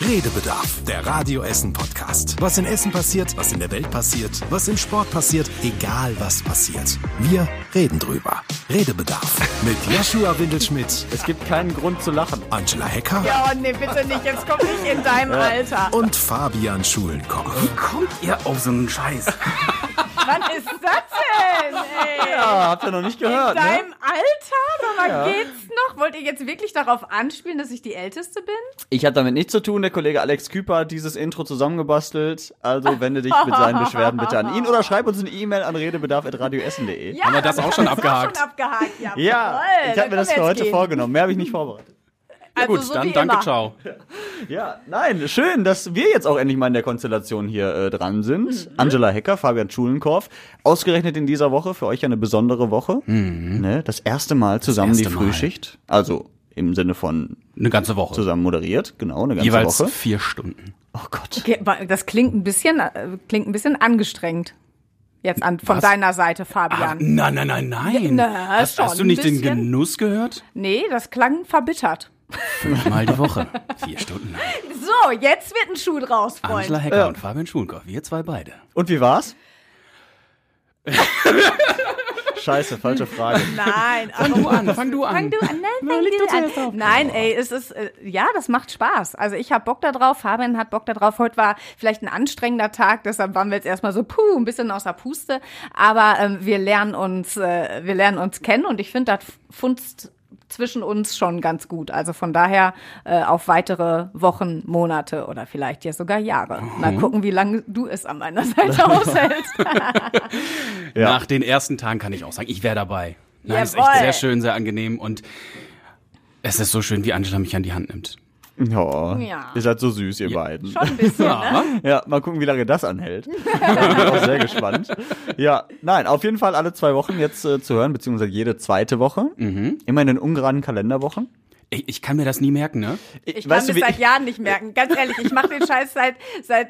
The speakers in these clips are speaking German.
Redebedarf, der Radio Essen Podcast. Was in Essen passiert, was in der Welt passiert, was im Sport passiert, egal was passiert. Wir reden drüber. Redebedarf mit Joshua Windelschmidt. Es gibt keinen Grund zu lachen. Angela Hecker. Ja, oh, nee, bitte nicht. Jetzt komm nicht in deinem Alter. Und Fabian Schulenkoch. Wie kommt ihr auf so einen Scheiß? Wann ist das denn, ey? Ja, habt ihr noch nicht gehört, in ne? deinem Alter? Sag mal, geht's noch? Wollt ihr jetzt wirklich darauf anspielen, dass ich die Älteste bin? Ich hatte damit nichts zu tun. Der Kollege Alex Küper hat dieses Intro zusammengebastelt. Also wende dich mit seinen Beschwerden bitte an ihn oder schreib uns eine E-Mail an redebedarf.radioessen.de. Ja, Haben wir das auch schon abgehakt? schon abgehakt. Ja, Ja, ich habe mir das für heute gehen. vorgenommen. Mehr habe ich nicht vorbereitet. Also Gut, so dann wie danke, immer. ciao. Ja, nein, schön, dass wir jetzt auch endlich mal in der Konstellation hier äh, dran sind. Mhm. Angela Hecker, Fabian Schulenkorf. Ausgerechnet in dieser Woche, für euch eine besondere Woche. Ne, das erste Mal zusammen Mhm. erste die Mal. Frühschicht. Also im Sinne von Eine ganze Woche. zusammen moderiert, genau, eine ganze Jeweils Woche. vier Stunden. Oh Gott. Okay, Das klingt ein bisschen, äh, klingt ein bisschen angestrengt. Jetzt an, von Was? deiner Seite, Ach, Fabian. nein, nein, nein, nein. na, hast, hast du nicht den. Genuss gehört? Nee, das klang verbittert. Mal die Woche. Vier Stunden lang. So, jetzt wird ein Schuh draus, Freund. Angela Hecker und Fabian Schulenkoff, wir zwei beide. Und wie war's? Scheiße, falsche Frage. Nein, Fang du an, fang du an. Fang du an, nein, fang du an. Nein, ey, es ist, äh, ja, das macht Spaß. Also ich habe Bock da drauf, Fabian hat Bock da drauf. Heute war vielleicht ein anstrengender Tag, deshalb waren wir jetzt erstmal so, puh, ein bisschen außer Puste. Aber ähm, wir lernen uns, äh, wir lernen uns kennen und ich finde, das funzt zwischen uns schon ganz gut. Also von daher äh, auf weitere Wochen, Monate oder vielleicht ja sogar Jahre. Mal gucken, wie lange du es an meiner Seite aushältst. Ja. Nach den ersten Tagen kann ich auch sagen, ich wäre dabei. Nein, ist echt sehr schön, sehr angenehm und es ist so schön, wie Angela mich an die Hand nimmt. Ja, Ja. ihr seid so süß, ihr beiden. Schon ein bisschen, ne? Ja, mal gucken, wie lange das anhält. Da bin ich auch sehr gespannt. Ja, nein, auf jeden Fall alle zwei Wochen jetzt äh, zu hören, beziehungsweise jede zweite Woche. Mhm. Immer in den ungeraden Kalenderwochen. Ich, ich kann mir das nie merken, ne? Ich weißt kann wie- seit Jahren nicht merken. Ganz ehrlich, ich mache den Scheiß seit, seit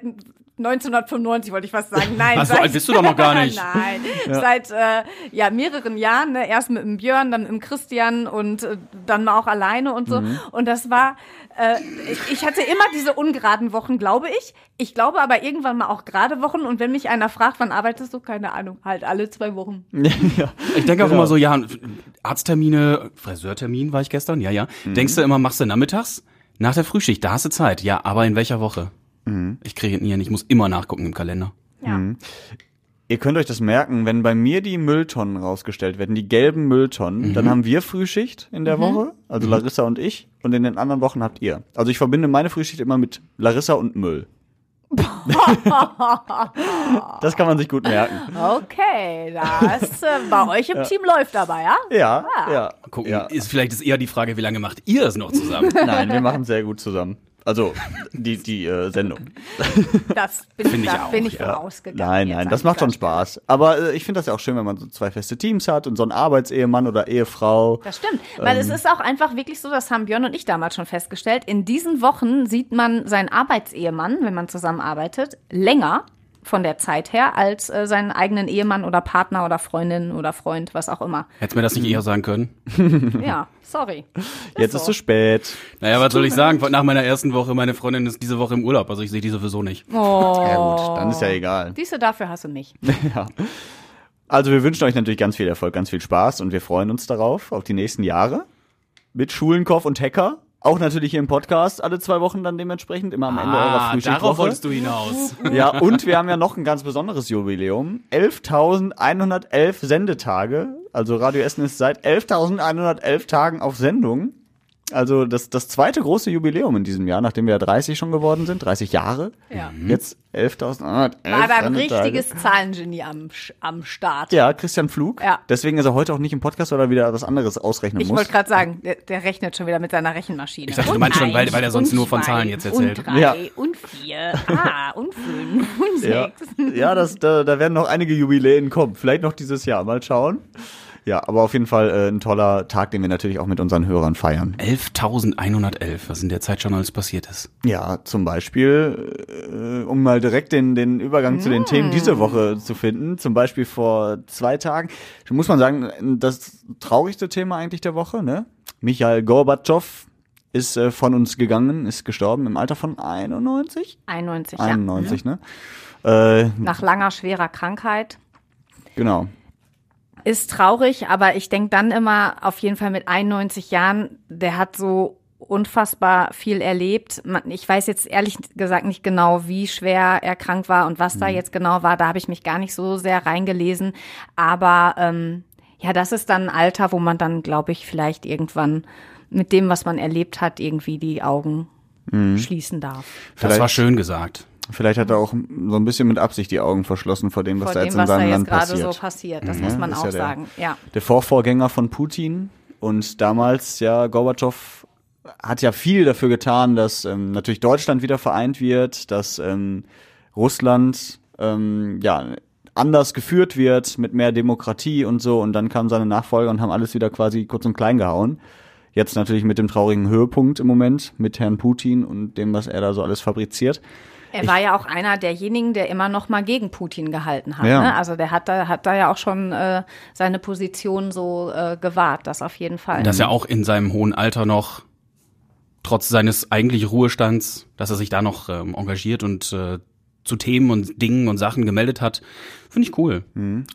1995, wollte ich fast sagen. Nein, Ach so seit, alt bist du doch noch gar nicht. Nein, seit äh, ja, mehreren Jahren. Ne? Erst mit dem Björn, dann mit dem Christian und äh, dann mal auch alleine und so. Mhm. Und das war, äh, ich, ich hatte immer diese ungeraden Wochen, glaube ich. Ich glaube aber irgendwann mal auch gerade Wochen. Und wenn mich einer fragt, wann arbeitest du? Keine Ahnung, halt alle zwei Wochen. ja. Ich denke auch Genau. immer so, ja, Arzttermine, Friseurtermin war ich gestern, ja, ja. Mhm. Denkst du immer, machst du nachmittags? Nach der Frühschicht, da hast du Zeit. Ja, aber in welcher Woche? Mhm. Ich kriege es nie hin, ich muss immer nachgucken im Kalender. Ja. Ihr könnt euch das merken, wenn bei mir die Mülltonnen rausgestellt werden, die gelben Mülltonnen, Mhm. dann haben wir Frühschicht in der Woche, also Larissa und ich, und in den anderen Wochen habt ihr. Also ich verbinde meine Frühschicht immer mit Larissa und Müll. das kann man sich gut merken. Okay, das äh, bei euch im Team läuft aber, ja? Ja, ja. Gucken, Ja. ist vielleicht ist eher die Frage, wie lange macht ihr es noch zusammen? Nein, wir machen sehr gut zusammen. Also die die äh, Sendung. Das bin Finde ich, ich da, auch, bin ich Ja. vorausgegangen. Nein, nein, das macht schon. Spaß. Aber äh, ich finde das ja auch schön, wenn man so zwei feste Teams hat und so einen Arbeitsehemann oder Ehefrau. Das stimmt. Weil Ähm. es ist auch einfach wirklich so, das haben Björn und ich damals schon festgestellt. In diesen Wochen sieht man seinen Arbeitsehemann, wenn man zusammenarbeitet, länger von der Zeit her als äh, seinen eigenen Ehemann oder Partner oder Freundin oder Freund, was auch immer. Hättest mir das nicht eher sagen können? Ja, sorry. Jetzt so. ist zu spät. Naja, was soll ich sagen? Nach meiner ersten Woche, meine Freundin ist diese Woche im Urlaub, also ich sehe die sowieso nicht. Oh. Ja gut, dann ist ja egal. Du, dafür hast du mich. Ja. Also wir wünschen euch natürlich ganz viel Erfolg, ganz viel Spaß und wir freuen uns darauf, auf die nächsten Jahre. Mit Schulenkoff und Hacker. Auch natürlich hier im Podcast, alle zwei Wochen dann dementsprechend, immer am Ende eurer Ah, darauf wolltest du hinaus. Ja, und wir haben ja noch ein ganz besonderes Jubiläum. 11.111 Sendetage. Also Radio Essen ist seit 11.111 Tagen auf Sendung. Also das, das zweite große Jubiläum in diesem Jahr, nachdem wir ja 30 schon geworden sind, 30 Jahre. Ja. Jetzt 11.111 War da ein richtiges Zahlengenie am, am Start. Ja, Christian Flug. Ja. Deswegen ist er heute auch nicht im Podcast, weil er wieder was anderes ausrechnen Ich muss. wollte gerade sagen, der, der rechnet schon wieder mit seiner Rechenmaschine. Ich dachte, du meinst schon, weil- weil er sonst nur von Zahlen jetzt erzählt. Und drei Ja. und vier, ah, und fünf und ja, sechs. ja das, da, da werden noch einige Jubiläen kommen. Vielleicht noch dieses Jahr. Mal schauen. Ja, aber auf jeden Fall äh, ein toller Tag, den wir natürlich auch mit unseren Hörern feiern. 11.111, was in der Zeit schon alles passiert ist. Ja, zum Beispiel, äh, um mal direkt den, den Übergang zu den Themen diese Woche zu finden, zum Beispiel vor zwei Tagen, muss man sagen, das traurigste Thema eigentlich der Woche, ne? Michael Gorbatschow ist äh, von uns gegangen, ist gestorben im Alter von 91? 91, 91, ne? Äh, ja. Nach langer, schwerer Krankheit. genau. Ist traurig, aber ich denke dann immer, auf jeden Fall mit 91 Jahren, der hat so unfassbar viel erlebt. Ich weiß jetzt ehrlich gesagt nicht genau, wie schwer er krank war und was da jetzt genau war. Da habe ich mich gar nicht so sehr reingelesen. Aber ähm, ja, das ist dann ein Alter, wo man dann, glaube ich, vielleicht irgendwann mit dem, was man erlebt hat, irgendwie die Augen schließen darf. Das Vielleicht- war schön gesagt. Vielleicht hat er auch so ein bisschen mit Absicht die Augen verschlossen vor dem, was Vor da dem, jetzt in was da seinem jetzt Land gerade passiert. so passiert. Das Mhm. muss man Ist auch ja der- sagen. Ja. der Vorvorgänger von Putin und damals ja Gorbatschow hat ja viel dafür getan, dass ähm, natürlich Deutschland wieder vereint wird, dass ähm, Russland ähm, ja anders geführt wird mit mehr Demokratie und so und dann kamen seine Nachfolger und haben alles wieder quasi kurz und klein gehauen. Jetzt natürlich mit dem traurigen Höhepunkt im Moment mit Herrn Putin und dem, was er da so alles fabriziert. Er war ja auch einer derjenigen, der immer noch mal gegen Putin gehalten hat. Ja. Ne? Also der hat da, hat da ja auch schon äh, seine Position so äh, gewahrt, das auf jeden Fall. Dass er auch in seinem hohen Alter noch, trotz seines eigentlichen Ruhestands, dass er sich da noch ähm, engagiert und äh, zu Themen und Dingen und Sachen gemeldet hat, finde ich cool.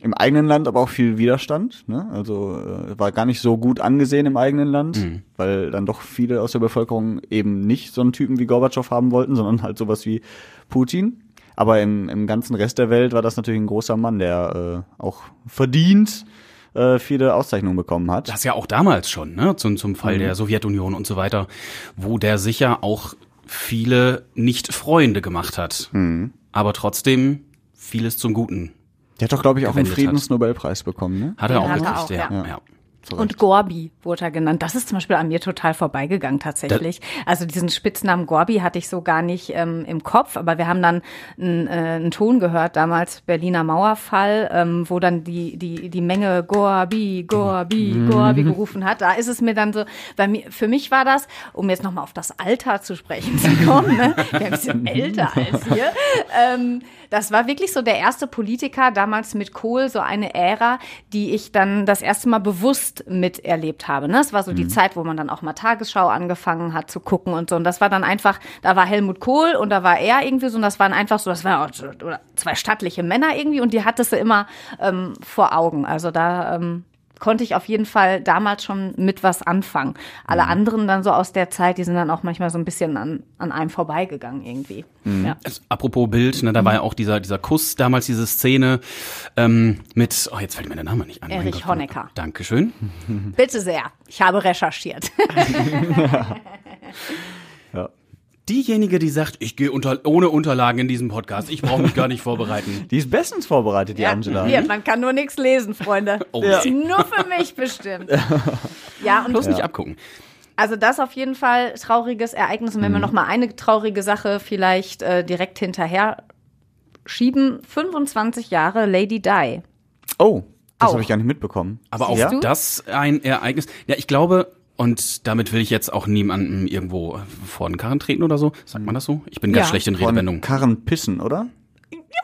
Im eigenen Land aber auch viel Widerstand. Ne? Also äh, war gar nicht so gut angesehen im eigenen Land, weil dann doch viele aus der Bevölkerung eben nicht so einen Typen wie Gorbatschow haben wollten, sondern halt sowas wie Putin. Aber im, im ganzen Rest der Welt war das natürlich ein großer Mann, der äh, auch verdient äh, viele Auszeichnungen bekommen hat. Das ja auch damals schon, ne, zum, zum Fall der Sowjetunion und so weiter, wo der sicher auch viele nicht Freunde gemacht hat, aber trotzdem vieles zum Guten. Der hat doch, glaube ich, auch einen. Friedensnobelpreis bekommen. Ne? Hat er Den auch hat er gekriegt, auch, ja. ja. ja. Und Gorbi wurde er genannt. Das ist zum Beispiel an mir total vorbeigegangen tatsächlich. also diesen Spitznamen Gorbi hatte ich so gar nicht ähm, im Kopf, aber wir haben dann einen, äh, einen Ton gehört, damals Berliner Mauerfall, ähm, wo dann die, die, die Menge Gorbi, Gorbi, Gorbi gerufen hat. Da ist es mir dann so, bei mir, für mich war das, um jetzt nochmal auf das Alter zu sprechen zu kommen, ne? bin ein bisschen älter als hier, ähm, das war wirklich so der erste Politiker damals mit Kohl, so eine Ära, die ich dann das erste Mal bewusst miterlebt habe. Ne? Das war so die Zeit, wo man dann auch mal Tagesschau angefangen hat zu gucken und so. Und das war dann einfach, da war Helmut Kohl und da war er irgendwie so und das waren einfach so, das waren auch zwei stattliche Männer irgendwie und die hattest du immer ähm, vor Augen. Also da ähm, konnte ich auf jeden Fall damals schon mit was anfangen. Alle anderen dann so aus der Zeit, die sind dann auch manchmal so ein bisschen an, an einem vorbeigegangen irgendwie. Ja. Es- Apropos Bild, ne, da war ja auch dieser, dieser Kuss, damals diese Szene ähm, mit, oh, jetzt fällt mir der Name nicht an. Erich Gott. Honecker. Dankeschön. Bitte sehr. Ich habe recherchiert. Diejenige, die sagt, ich gehe unter, ohne Unterlagen in diesem Podcast, ich brauche mich gar nicht vorbereiten. Die ist bestens vorbereitet, die Angela. Hier, man kann nur nichts lesen, Freunde. Oh, Ist nur für mich bestimmt. Ja, und Bloß nicht abgucken. also das auf jeden Fall trauriges Ereignis. Und wenn Mhm. wir noch mal eine traurige Sache vielleicht äh, direkt hinterher schieben. 25 Jahre Lady Di. Oh, das habe ich gar nicht mitbekommen. Aber auch Ja? das ein Ereignis. Ja, ich glaube, und damit will ich jetzt auch niemandem irgendwo vor den Karren treten oder so. Sagt man das so? Ich bin ganz Ja. schlecht in Redewendungen. Karren pissen, oder?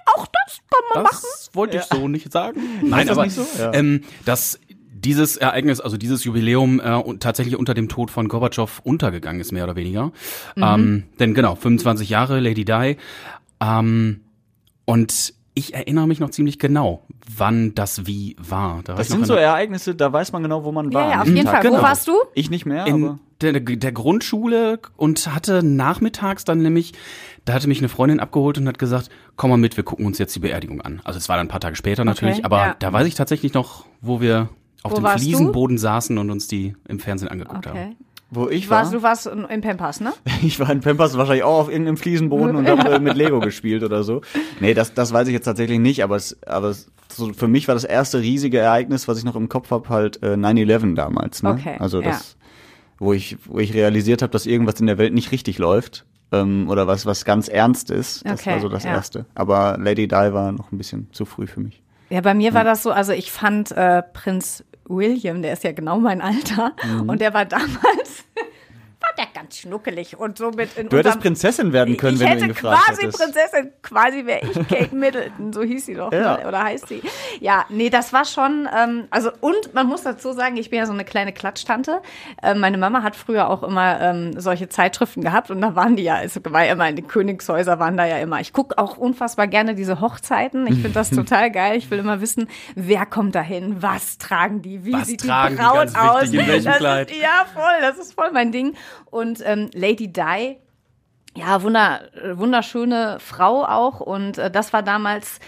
Auch das kann man machen. Das wollte ich so nicht sagen. Nein, das aber nicht so? Ja. ähm, dass dieses Ereignis, also dieses Jubiläum äh, und tatsächlich unter dem Tod von Gorbatschow untergegangen ist, mehr oder weniger. Mhm. Ähm, denn genau, 25 Jahre, Lady Di. Ähm, und ich erinnere mich noch ziemlich genau, wann das wie war. Da war Das sind in so Ereignisse, da weiß man genau, wo man war. Ja, ja, auf jeden Tag. Fall. Wo genau. warst du? Ich nicht mehr, in aber der, der Grundschule und hatte nachmittags dann nämlich, da hatte mich eine Freundin abgeholt und hat gesagt, komm mal mit, wir gucken uns jetzt die Beerdigung an. Also es war dann ein paar Tage später natürlich, aber ja. da weiß ich tatsächlich noch, wo wir auf Wo dem warst du? Fliesenboden saßen und uns die im Fernsehen angeguckt haben. Wo ich war, Warst, du warst in, Pampas, ne? ich war in Pampers wahrscheinlich auch auf irgendeinem Fliesenboden und habe äh, mit Lego gespielt oder so. Nee, das, das weiß ich jetzt tatsächlich nicht, aber es, aber es, so für mich war das erste riesige Ereignis, was ich noch im Kopf habe, halt äh, 9-11 damals. Ne? Okay, Also ja. das, wo ich, wo ich realisiert habe, dass irgendwas in der Welt nicht richtig läuft. Ähm, oder was, was ganz ernst ist. Das Okay, war so das ja. Erste. Aber Lady Di war noch ein bisschen zu früh für mich. Ja, bei mir war das so, also ich fand äh, Prinz William, der ist ja genau mein Alter, und der war damals, der ganz schnuckelig und so mit in Du hättest Prinzessin werden können, ich wenn du hätte ihn gefragt quasi hättest. Prinzessin, quasi wäre ich Kate Middleton, so hieß sie doch, Ja. ne? oder heißt sie. Ja, nee, das war schon, ähm, also und man muss dazu sagen, ich bin ja so eine kleine Klatsch-Tante. Ähm, meine Mama hat früher auch immer ähm, solche Zeitschriften gehabt und da waren die ja, es war ja immer in den Königshäuser waren da ja immer. Ich gucke auch unfassbar gerne diese Hochzeiten. Ich finde das total geil. Ich will immer wissen, wer kommt dahin, was tragen die, wie Was sieht die Braut aus. wichtig, in welchem Kleid? Ist, ja, voll, das ist voll mein Ding. Und ähm, Lady Di ja, wunder, äh, wunderschöne Frau auch. Und äh, das war damals,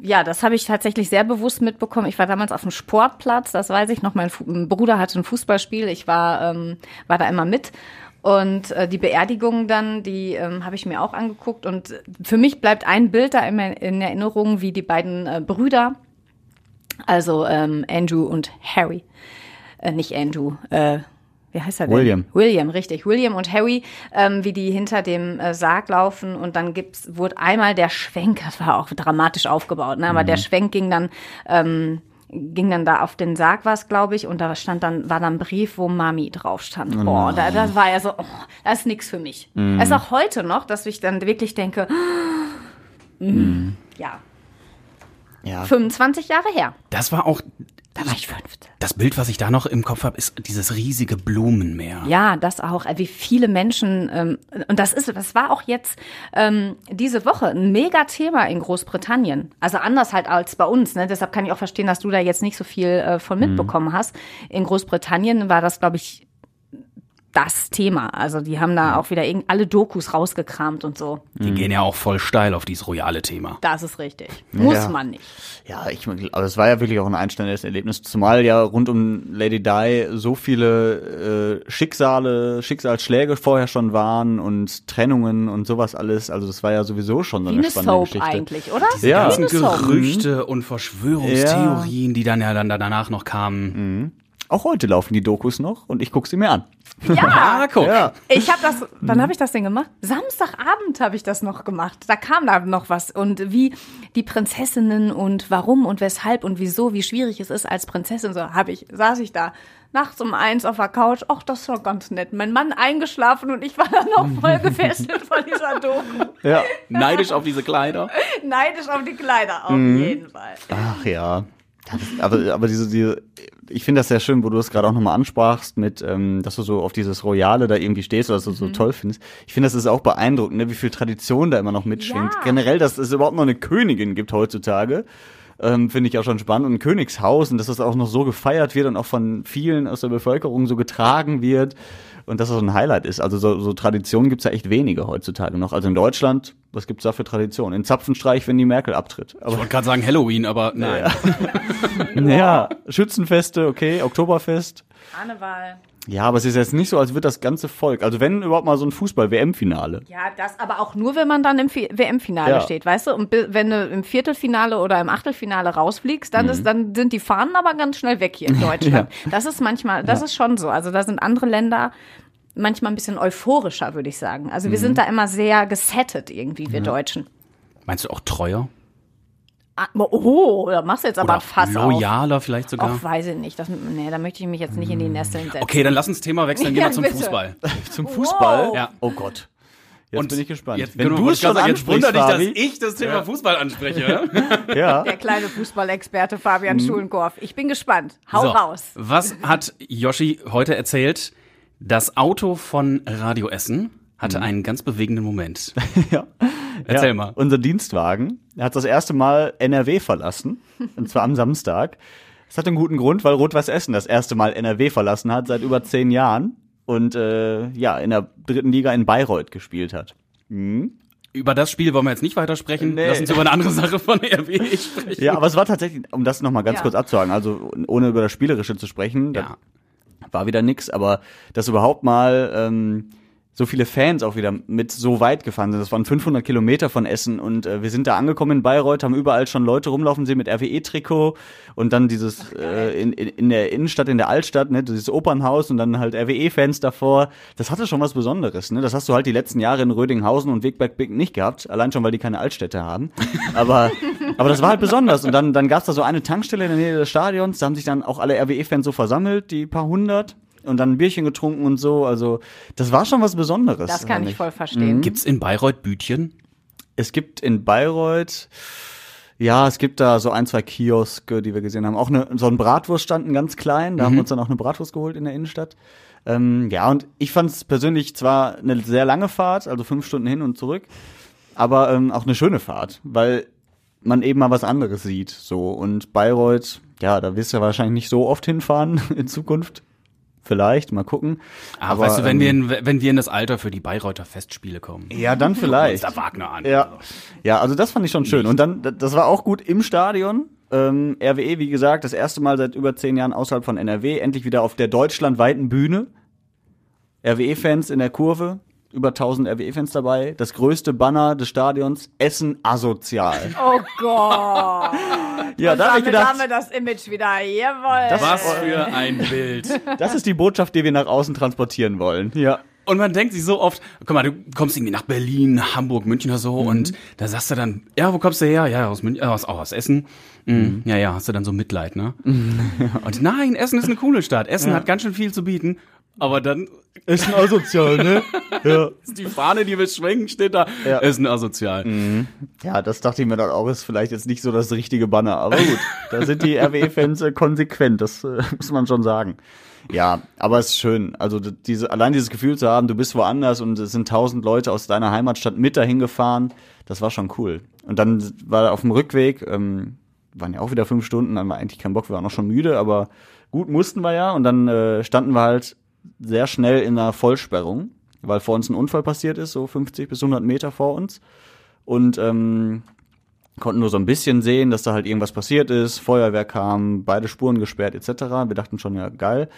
ja, das habe ich tatsächlich sehr bewusst mitbekommen. Ich war damals auf dem Sportplatz, das weiß ich noch. Mein, Fu Bruder hatte ein Fußballspiel, ich war, ähm, war da immer mit. Und äh, die Beerdigung dann, die ähm, habe ich mir auch angeguckt. Und für mich bleibt ein Bild da immer in Erinnerung, wie die beiden äh, Brüder, also ähm, Andrew und Harry, äh, nicht Andrew, äh, wie heißt er denn? William. William, richtig. William und Harry, ähm, wie die hinter dem äh, Sarg laufen und dann gibt's, wurde einmal der Schwenk, das war auch dramatisch aufgebaut, ne? aber der Schwenk ging dann, ähm, ging dann da auf den Sarg was, glaube ich, und da stand dann, war dann ein Brief, wo Mami drauf stand. Oh, da, das war ja so, oh, das ist nix für mich. Es ist auch heute noch, dass ich dann wirklich denke, mm, ja, Ja. 25 Jahre her. Das war auch Da war ich 15. das Bild, was ich da noch im Kopf habe, ist dieses riesige Blumenmeer. Ja, das auch. äh, Wie viele Menschen ähm, und das ist, das war auch jetzt ähm, diese Woche ein Mega-Thema in Großbritannien. Also anders halt als bei uns. Ne? Deshalb kann ich auch verstehen, dass du da jetzt nicht so viel äh, von mitbekommen hast. In Großbritannien war das, glaube ich, das Thema. Also die haben da auch wieder irgend alle Dokus rausgekramt und so. Die gehen ja auch voll steil auf dieses royale Thema. Das ist richtig. Muss Ja. man nicht. Ja, ich, aber es war ja wirklich auch ein einstellendes Erlebnis, zumal ja rund um Lady Di so viele äh, Schicksale, Schicksalsschläge vorher schon waren und Trennungen und sowas alles. Also das war ja sowieso schon so eine eine spannende Soap Geschichte. eigentlich, oder? Ja. Wie ganzen. Gerüchte und Verschwörungstheorien, die dann ja dann danach noch kamen. Auch heute laufen die Dokus noch und ich gucke sie mir an. Ja, guck. Ja. Ich habe das, wann habe ich das denn gemacht? Samstagabend habe ich das noch gemacht. Da kam da noch was und wie die Prinzessinnen und warum und weshalb und wieso, wie schwierig es ist als Prinzessin. So habe ich, saß ich da nachts um eins auf der Couch. Ach, das war ganz nett. Mein Mann eingeschlafen und ich war dann noch voll gefesselt von dieser Doku. Ja. Neidisch auf diese Kleider. Neidisch auf die Kleider, auf Mhm. jeden Fall. Ach ja. Aber, aber diese, diese, ich finde das sehr schön, wo du es gerade auch nochmal ansprachst, mit, ähm, dass du so auf dieses Royale da irgendwie stehst oder dass du Mhm. so toll findest. Ich finde, das ist auch beeindruckend, ne, wie viel Tradition da immer noch mitschwingt. Ja. Generell, dass es überhaupt noch eine Königin gibt heutzutage. Ähm, finde ich auch schon spannend. Und ein Königshaus und dass das auch noch so gefeiert wird und auch von vielen aus der Bevölkerung so getragen wird und dass das so ein Highlight ist. Also so, so Traditionen gibt's ja echt wenige heutzutage noch. Also in Deutschland, was gibt's da für Traditionen? In Zapfenstreich, wenn die Merkel abtritt. Aber Ich wollte gerade sagen Halloween, aber nein. ja, Schützenfeste, okay, Oktoberfest. Karneval. Ja, aber es ist jetzt nicht so, als wird das ganze Volk, also wenn überhaupt mal so ein Fußball-WM-Finale. Ja, das aber auch nur, wenn man dann im Fi- WM-Finale Ja. steht, weißt du? Und wenn du im Viertelfinale oder im Achtelfinale rausfliegst, dann, ist, dann sind die Fahnen aber ganz schnell weg hier in Deutschland. Das ist manchmal, das ist schon so. Also da sind andere Länder manchmal ein bisschen euphorischer, würde ich sagen. Also wir sind da immer sehr gesettet irgendwie, wir Deutschen. Meinst du auch treuer? Ah, Oh, da machst du jetzt aber Oder ein Fass auf. loyaler vielleicht sogar? Auch weiß ich nicht. Das, nee, da möchte ich mich jetzt nicht in die Nesseln setzen. Okay, dann lass uns Thema wechseln, gehen Ja, wir zum bitte. Fußball. Zum Fußball? Wow. Ja. Oh Gott. Jetzt Und bin ich gespannt. Jetzt, wenn du es schon sagen, jetzt wundert ansprichst, dich, dass ich das Thema Fußball anspreche. ja. Der kleine Fußballexperte Fabian Schulenkorf. Ich bin gespannt. Hau So, raus. Was hat Yoshi heute erzählt? Das Auto von Radio Essen hatte einen ganz bewegenden Moment. ja. Erzähl ja. mal. Unser Dienstwagen er hat das erste Mal NRW verlassen, und zwar am Samstag. Das hat einen guten Grund, weil Rot-Weiß Essen das erste Mal NRW verlassen hat seit über zehn Jahren und äh, ja in der dritten Liga in Bayreuth gespielt hat. Über das Spiel wollen wir jetzt nicht weitersprechen. Nee. Lass uns über eine andere Sache von RW sprechen. Ja, aber es war tatsächlich, um das nochmal ganz Ja. kurz abzuhaken, also ohne über das Spielerische zu sprechen, das Ja. war wieder nix, aber dass überhaupt mal ähm, so viele Fans auch wieder mit so weit gefahren sind. Das waren 500 Kilometer von Essen und äh, wir sind da angekommen in Bayreuth, haben überall schon Leute rumlaufen sehen mit RWE-Trikot und dann dieses äh, in, in, in der Innenstadt, in der Altstadt, ne, dieses Opernhaus und dann halt RWE-Fans davor. Das hatte schon was Besonderes. Ne? Das hast du halt die letzten Jahre in Rödinghausen und Wegberg nicht gehabt, allein schon, weil die keine Altstädte haben. Aber, aber das war halt besonders. Und dann, dann gab's da so eine Tankstelle in der Nähe des Stadions, da haben sich dann auch alle RWE-Fans so versammelt, die paar hundert und dann ein Bierchen getrunken und so. Also das war schon was Besonderes. Das kann ich voll verstehen. Mhm. Gibt's in Bayreuth Bütchen? Es gibt in Bayreuth, ja, es gibt da so ein, zwei Kioske, die wir gesehen haben. Auch eine, so ein Bratwurststand, ein ganz klein. Da haben wir uns dann auch eine Bratwurst geholt in der Innenstadt. Ähm, ja, und ich fand es persönlich zwar eine sehr lange Fahrt, also fünf Stunden hin und zurück, aber ähm, auch eine schöne Fahrt, weil man eben mal was anderes sieht. So und Bayreuth, ja, da wirst du ja wahrscheinlich nicht so oft hinfahren in Zukunft. Vielleicht, mal gucken. Aber, weißt du, wenn, wir in, wenn wir in das Alter für die Bayreuther Festspiele kommen. Ja, dann vielleicht. da Wagner an. Ja. ja, also das fand ich schon schön. Und dann, das war auch gut im Stadion. Ähm, RWE, wie gesagt, das erste Mal seit über zehn Jahren außerhalb von NRW, endlich wieder auf der deutschlandweiten Bühne. RWE-Fans in der Kurve, über 1000 RWE-Fans dabei. Das größte Banner des Stadions, Essen asozial. Oh Gott. Ja, da habe ich Damit gedacht, haben wir das Image wieder. Jawohl. Das- Was für ein Bild. das ist die Botschaft, die wir nach außen transportieren wollen. Ja. Und man denkt sich so oft, guck mal, du kommst irgendwie nach Berlin, Hamburg, München oder so und da sagst du dann, ja, wo kommst du her? Ja, aus München, äh, aus, auch aus Essen. Mhm. Ja, ja, hast du dann so Mitleid, ne? Und nein, Essen ist eine coole Stadt. Essen hat ganz schön viel zu bieten. Aber dann Essen asozial, ne? ja. ist die Fahne, die wir schwenken, steht da, Ja. Essen asozial. Ja, das dachte ich mir dann auch, ist vielleicht jetzt nicht so das richtige Banner, aber gut, da sind die RWE-Fans äh, konsequent, das äh, muss man schon sagen. Ja, aber es ist schön, also diese, allein dieses Gefühl zu haben, du bist woanders und es sind tausend Leute aus deiner Heimatstadt mit dahin gefahren, das war schon cool. Und dann war auf dem Rückweg, ähm, waren ja auch wieder fünf Stunden, dann war eigentlich kein Bock, wir waren auch schon müde, aber gut mussten wir ja und dann äh, standen wir halt sehr schnell in einer Vollsperrung, weil vor uns ein Unfall passiert ist, so 50 bis 100 Meter vor uns und ähm, konnten nur so ein bisschen sehen, dass da halt irgendwas passiert ist, Feuerwehr kam, beide Spuren gesperrt etc. Wir dachten schon, ja geil.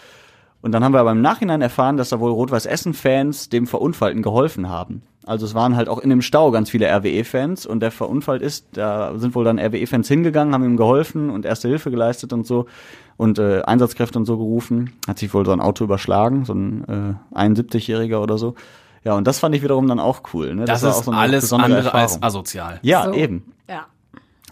Und dann haben wir aber im Nachhinein erfahren, dass da wohl Rot-Weiß-Essen-Fans dem Verunfallten geholfen haben. Also es waren halt auch in dem Stau ganz viele RWE-Fans und der verunfallt ist, da sind wohl dann RWE-Fans hingegangen, haben ihm geholfen und erste Hilfe geleistet und so und äh, Einsatzkräfte und so gerufen. Hat sich wohl so ein Auto überschlagen, so ein äh, 71-Jähriger oder so. Ja, und das fand ich wiederum dann auch cool. Ne? Das, war ist auch so eine alles andere als Erfahrung. asozial. Ja, So. eben. Ja.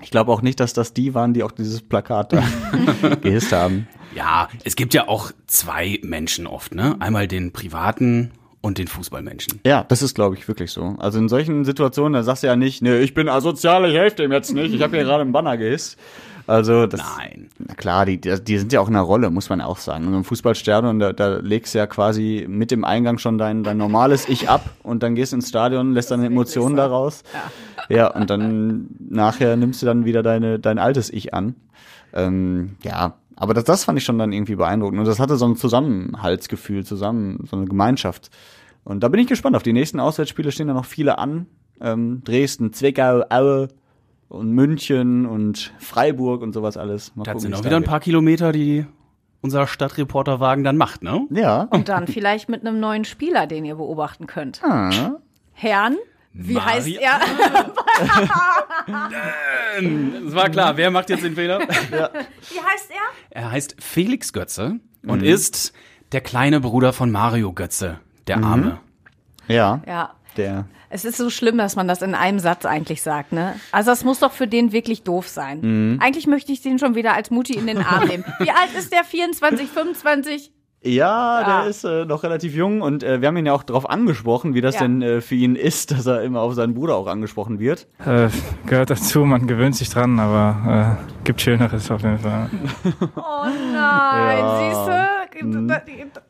Ich glaube auch nicht, dass das die waren, die auch dieses Plakat da gehisst haben. Ja, es gibt ja auch zwei Menschen oft, ne? Einmal den privaten und den Fußballmenschen. Ja, das ist, glaube ich, wirklich so. Also in solchen Situationen, da sagst du ja nicht, ne, ich bin asozial, ich helfe dem jetzt nicht, ich habe hier gerade einen Banner gehisst. Also das, Nein. na klar, die, die sind ja auch in der Rolle, muss man auch sagen. Und im Fußballstadion, da, da legst du ja quasi mit dem Eingang schon dein, dein normales Ich ab und dann gehst ins Stadion, lässt deine Emotionen da raus. Ja. und dann nachher nimmst du dann wieder deine, dein altes Ich an. Ähm, ja, aber das, das fand ich schon dann irgendwie beeindruckend. Und das hatte so ein Zusammenhaltsgefühl, zusammen, so eine Gemeinschaft. Und da bin ich gespannt. Auf die nächsten Auswärtsspiele stehen da noch viele an. Ähm, Dresden, Zwickau, Aue und München und Freiburg und sowas alles. Mal Das gucken, sind auch wieder ein paar Kilometer, die unser Stadtreporterwagen dann macht, ne? Ja. Und dann vielleicht mit einem neuen Spieler, den ihr beobachten könnt. Ah. Herrn, wie Mario- heißt er? Das war klar. Wer macht jetzt den Fehler? Wie heißt er? Er heißt Felix Götze und Mhm. ist der kleine Bruder von Mario Götze, der Arme. Ja. Ja. Der. Es ist so schlimm, dass man das in einem Satz eigentlich sagt, ne? Also das muss doch für den wirklich doof sein. Mhm. Eigentlich möchte ich den schon wieder als Mutti in den Arm nehmen. Wie alt ist der? 24, 25? Ja, der ist äh, noch relativ jung und äh, wir haben ihn ja auch darauf angesprochen, wie das Ja. denn äh, für ihn ist, dass er immer auf seinen Bruder auch angesprochen wird. Äh, gehört dazu, man gewöhnt sich dran, aber äh, gibt Schöneres auf jeden Fall. Oh nein, Ja. siehst du?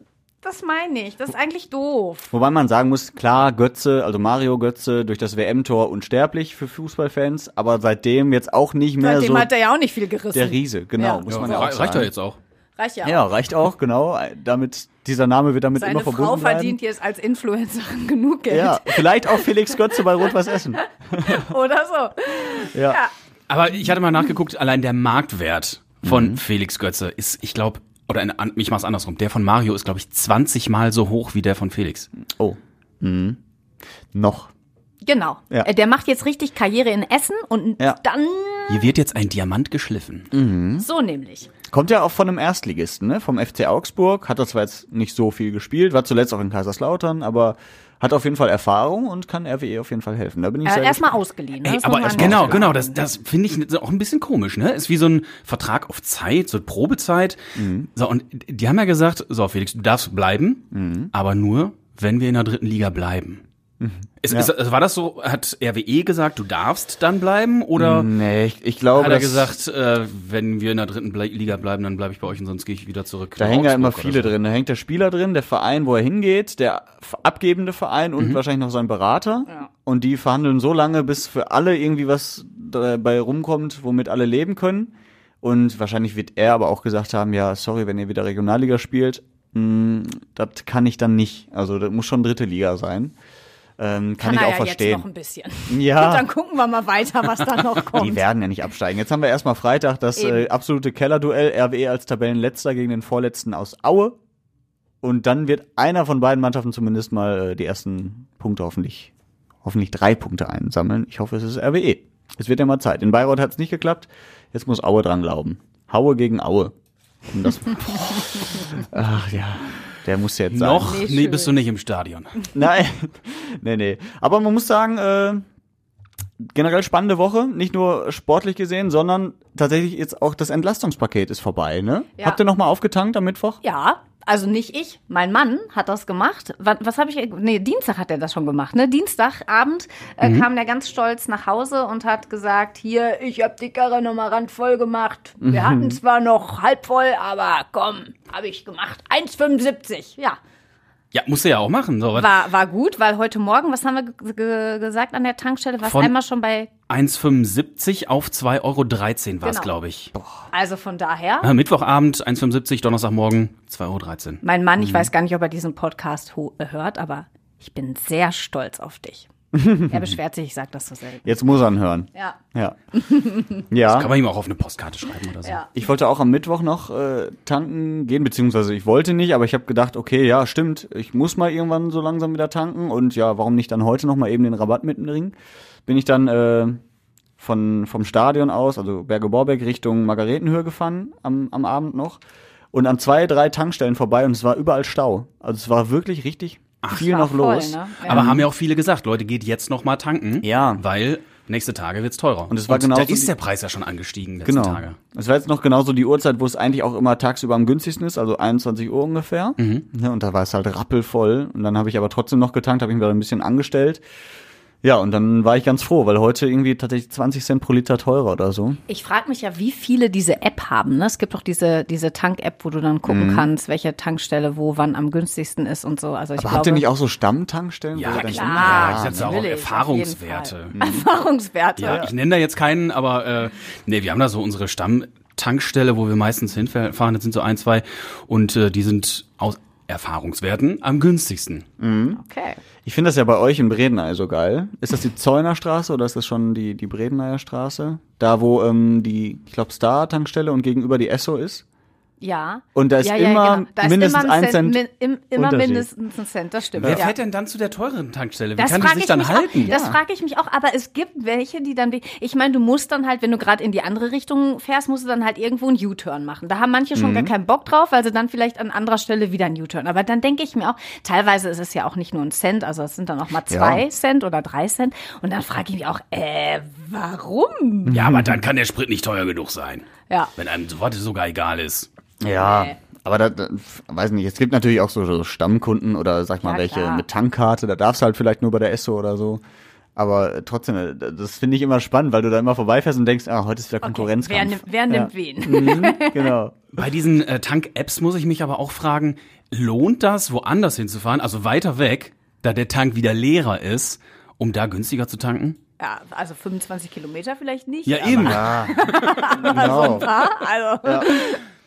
Das meine ich. Das ist eigentlich doof. Wobei man sagen muss, klar, Götze, also Mario Götze durch das WM-Tor unsterblich für Fußballfans, aber seitdem jetzt auch nicht mehr Seitdem so hat er ja auch nicht viel gerissen. der Riese, genau, Ja. muss Ja, man ja auch reicht doch jetzt auch. Reicht ja. Ja, reicht auch, genau. Damit, dieser Name wird damit Seine immer verbunden Frau bleiben. verdient jetzt als Influencerin genug Geld. Ja, vielleicht auch Felix Götze bei Rot-Weiß Essen. Oder so. Ja. Ja. Aber ich hatte mal nachgeguckt, allein der Marktwert von Mhm. Felix Götze ist, ich glaube, oder in, an, ich mach's andersrum, der von Mario ist, glaube ich, 20 Mal so hoch wie der von Felix. Oh. Mhm. Noch. Genau. Ja. Äh, Der macht jetzt richtig Karriere in Essen und Ja. dann Hier wird jetzt ein Diamant geschliffen. so nämlich. Kommt ja auch von einem Erstligisten, ne? Vom FC Augsburg. Hat er zwar jetzt nicht so viel gespielt, war zuletzt auch in Kaiserslautern, aber hat auf jeden Fall Erfahrung und kann RWE auf jeden Fall helfen. Da bin ich Äh, Erstmal ausgeliehen. Ne? Ey, aber genau, sagen. genau, das, das finde ich auch ein bisschen komisch, ne? Ist wie so ein Vertrag auf Zeit, so Probezeit. So, und die haben ja gesagt, so Felix, du darfst bleiben, aber nur, wenn wir in der dritten Liga bleiben. Ist, ist, also war das so, hat RWE gesagt, du darfst dann bleiben oder Nee, ich, ich glaube, hat er gesagt, äh, wenn wir in der dritten Liga bleiben, dann bleibe ich bei euch und sonst gehe ich wieder zurück. Da hängen ja immer viele so. drin. Da hängt der Spieler drin, der Verein, wo er hingeht, der abgebende Verein und wahrscheinlich noch sein Berater. Und die verhandeln so lange, bis für alle irgendwie was dabei rumkommt, womit alle leben können. Und wahrscheinlich wird er aber auch gesagt haben, ja, sorry, wenn ihr wieder Regionalliga spielt, mh, das kann ich dann nicht. Also das muss schon dritte Liga sein. Ähm, kann, Kann ich auch ja verstehen. jetzt noch ein bisschen. Ja. Dann gucken wir mal weiter, was da noch kommt. Die werden ja nicht absteigen. Jetzt haben wir erstmal Freitag das äh, absolute Kellerduell. RWE als Tabellenletzter gegen den Vorletzten aus Aue. Und dann wird einer von beiden Mannschaften zumindest mal äh, die ersten Punkte hoffentlich, hoffentlich drei Punkte einsammeln. Ich hoffe, es ist RWE. Es wird ja mal Zeit. In Bayreuth hat es nicht geklappt. Jetzt muss Aue dran glauben. Haue gegen Aue. Und das, ach ja, der muss jetzt sein. Noch Nee, nee, bist du nicht im Stadion. Nein, nee, nee. Aber man muss sagen, äh, generell spannende Woche, nicht nur sportlich gesehen, sondern tatsächlich jetzt auch das Entlastungspaket ist vorbei, ne? Ja. Habt ihr noch mal aufgetankt am Mittwoch? Ja, also nicht ich, mein Mann hat das gemacht. Was, was habe ich? Nee, Dienstag hat er das schon gemacht. Ne, Dienstagabend äh, Mhm. kam der ganz stolz nach Hause und hat gesagt: Hier, ich habe die Karre nochmal randvoll gemacht. Wir Mhm. hatten zwar noch halb voll, aber komm, habe ich gemacht. 1,75. Ja, Ja, musst du ja auch machen. So, war war gut, weil heute Morgen, was haben wir ge ge gesagt an der Tankstelle? War es einmal schon bei? 1,75 auf 2,13 Euro war es, Genau. glaube ich. Also von daher. Ja, Mittwochabend 1,75, Donnerstagmorgen 2,13 Euro. Mein Mann, Mhm. ich weiß gar nicht, ob er diesen Podcast hört, aber ich bin sehr stolz auf dich. er beschwert sich, ich sag das so selten. Jetzt muss er ihn hören. Ja. Ja. ja. Kann man ihm auch auf eine Postkarte schreiben oder so. Ja. Ich wollte auch am Mittwoch noch äh, tanken gehen, beziehungsweise ich wollte nicht, aber ich habe gedacht, okay, ja, stimmt, ich muss mal irgendwann so langsam wieder tanken und ja, warum nicht dann heute noch mal eben den Rabatt mitbringen? Bin ich dann äh, von vom Stadion aus, also Berge Borbeck Richtung Margaretenhöhe gefahren am, am Abend noch und an zwei, drei Tankstellen vorbei und es war überall Stau. Also es war wirklich richtig viel War noch voll, los. ne? Ja. Aber haben ja auch viele gesagt, Leute, geht jetzt noch mal tanken. Ja. Weil nächste Tage wird's teurer. Und es war genauso Da ist der Preis ja schon angestiegen letzte Genau. Tage. Es war jetzt noch genauso die Uhrzeit, wo es eigentlich auch immer tagsüber am günstigsten ist, also 21 Uhr ungefähr. Ja, und da war es halt rappelvoll. Und dann habe ich aber trotzdem noch getankt, habe ich mir da ein bisschen angestellt. Ja, und dann war ich ganz froh, weil heute irgendwie tatsächlich 20 Cent pro Liter teurer oder so. Ich frage mich ja, wie viele diese App haben. Ne? Es gibt doch diese, diese Tank-App, wo du dann gucken kannst, welche Tankstelle wo wann am günstigsten ist und so. Also ich Aber glaube, habt ihr nicht auch so Stammtankstellen? Ja, klar. schon- Ah, Ja, ich setze auch auf Erfahrungswerte. Fall. Erfahrungswerte. Ja, ich nenne da jetzt keinen, aber äh, nee, wir haben da so unsere Stammtankstelle, wo wir meistens hinfahren. Das sind so ein, zwei und äh, die sind aus Erfahrungswerten am günstigsten. Okay. Ich finde das ja bei euch in Bredeney so geil. Ist das die Zeunerstraße oder ist das schon die, die Bredeneyer Straße? Da, wo ähm, die, ich glaube, Star-Tankstelle und gegenüber die Esso ist? Ja. Und da ist ja, ja, immer genau. da ist mindestens immer ein Cent min, im, immer mindestens ein Cent, das stimmt. Wer ja. fährt denn dann zu der teureren Tankstelle? Wie Das kann die frage sich ich dann mich halten? auch. Das frage ich mich auch. Aber es gibt welche, die dann, ich meine, du musst dann halt, wenn du gerade in die andere Richtung fährst, musst du dann halt irgendwo einen U-Turn machen. Da haben manche schon gar Mhm. keinen Bock drauf, weil sie dann vielleicht an anderer Stelle wieder einen U-Turn. Aber dann denke ich mir auch, teilweise ist es ja auch nicht nur ein Cent, also es sind dann auch mal zwei Ja. Cent oder drei Cent. Und dann frage ich mich auch, äh, warum? Ja, aber dann kann der Sprit nicht teuer genug sein. Ja. Wenn einem sofort sogar egal ist. Ja, Nee. aber da, da, weiß nicht, es gibt natürlich auch so, so Stammkunden oder sag mal Ja, welche klar. mit Tankkarte, da darfst du halt vielleicht nur bei der Esso oder so. Aber trotzdem, äh, das finde ich immer spannend, weil du da immer vorbeifährst und denkst, ah, heute ist wieder Wer, Konkurrenzkampf. nimmt- wer nimmt wen? Mhm, genau. Bei diesen äh, Tank-Apps muss ich mich aber auch fragen, lohnt das, woanders hinzufahren, also weiter weg, da der Tank wieder leerer ist, um da günstiger zu tanken? Ja, also 25 Kilometer vielleicht nicht. Ja, aber- eben. genau. Ah, also,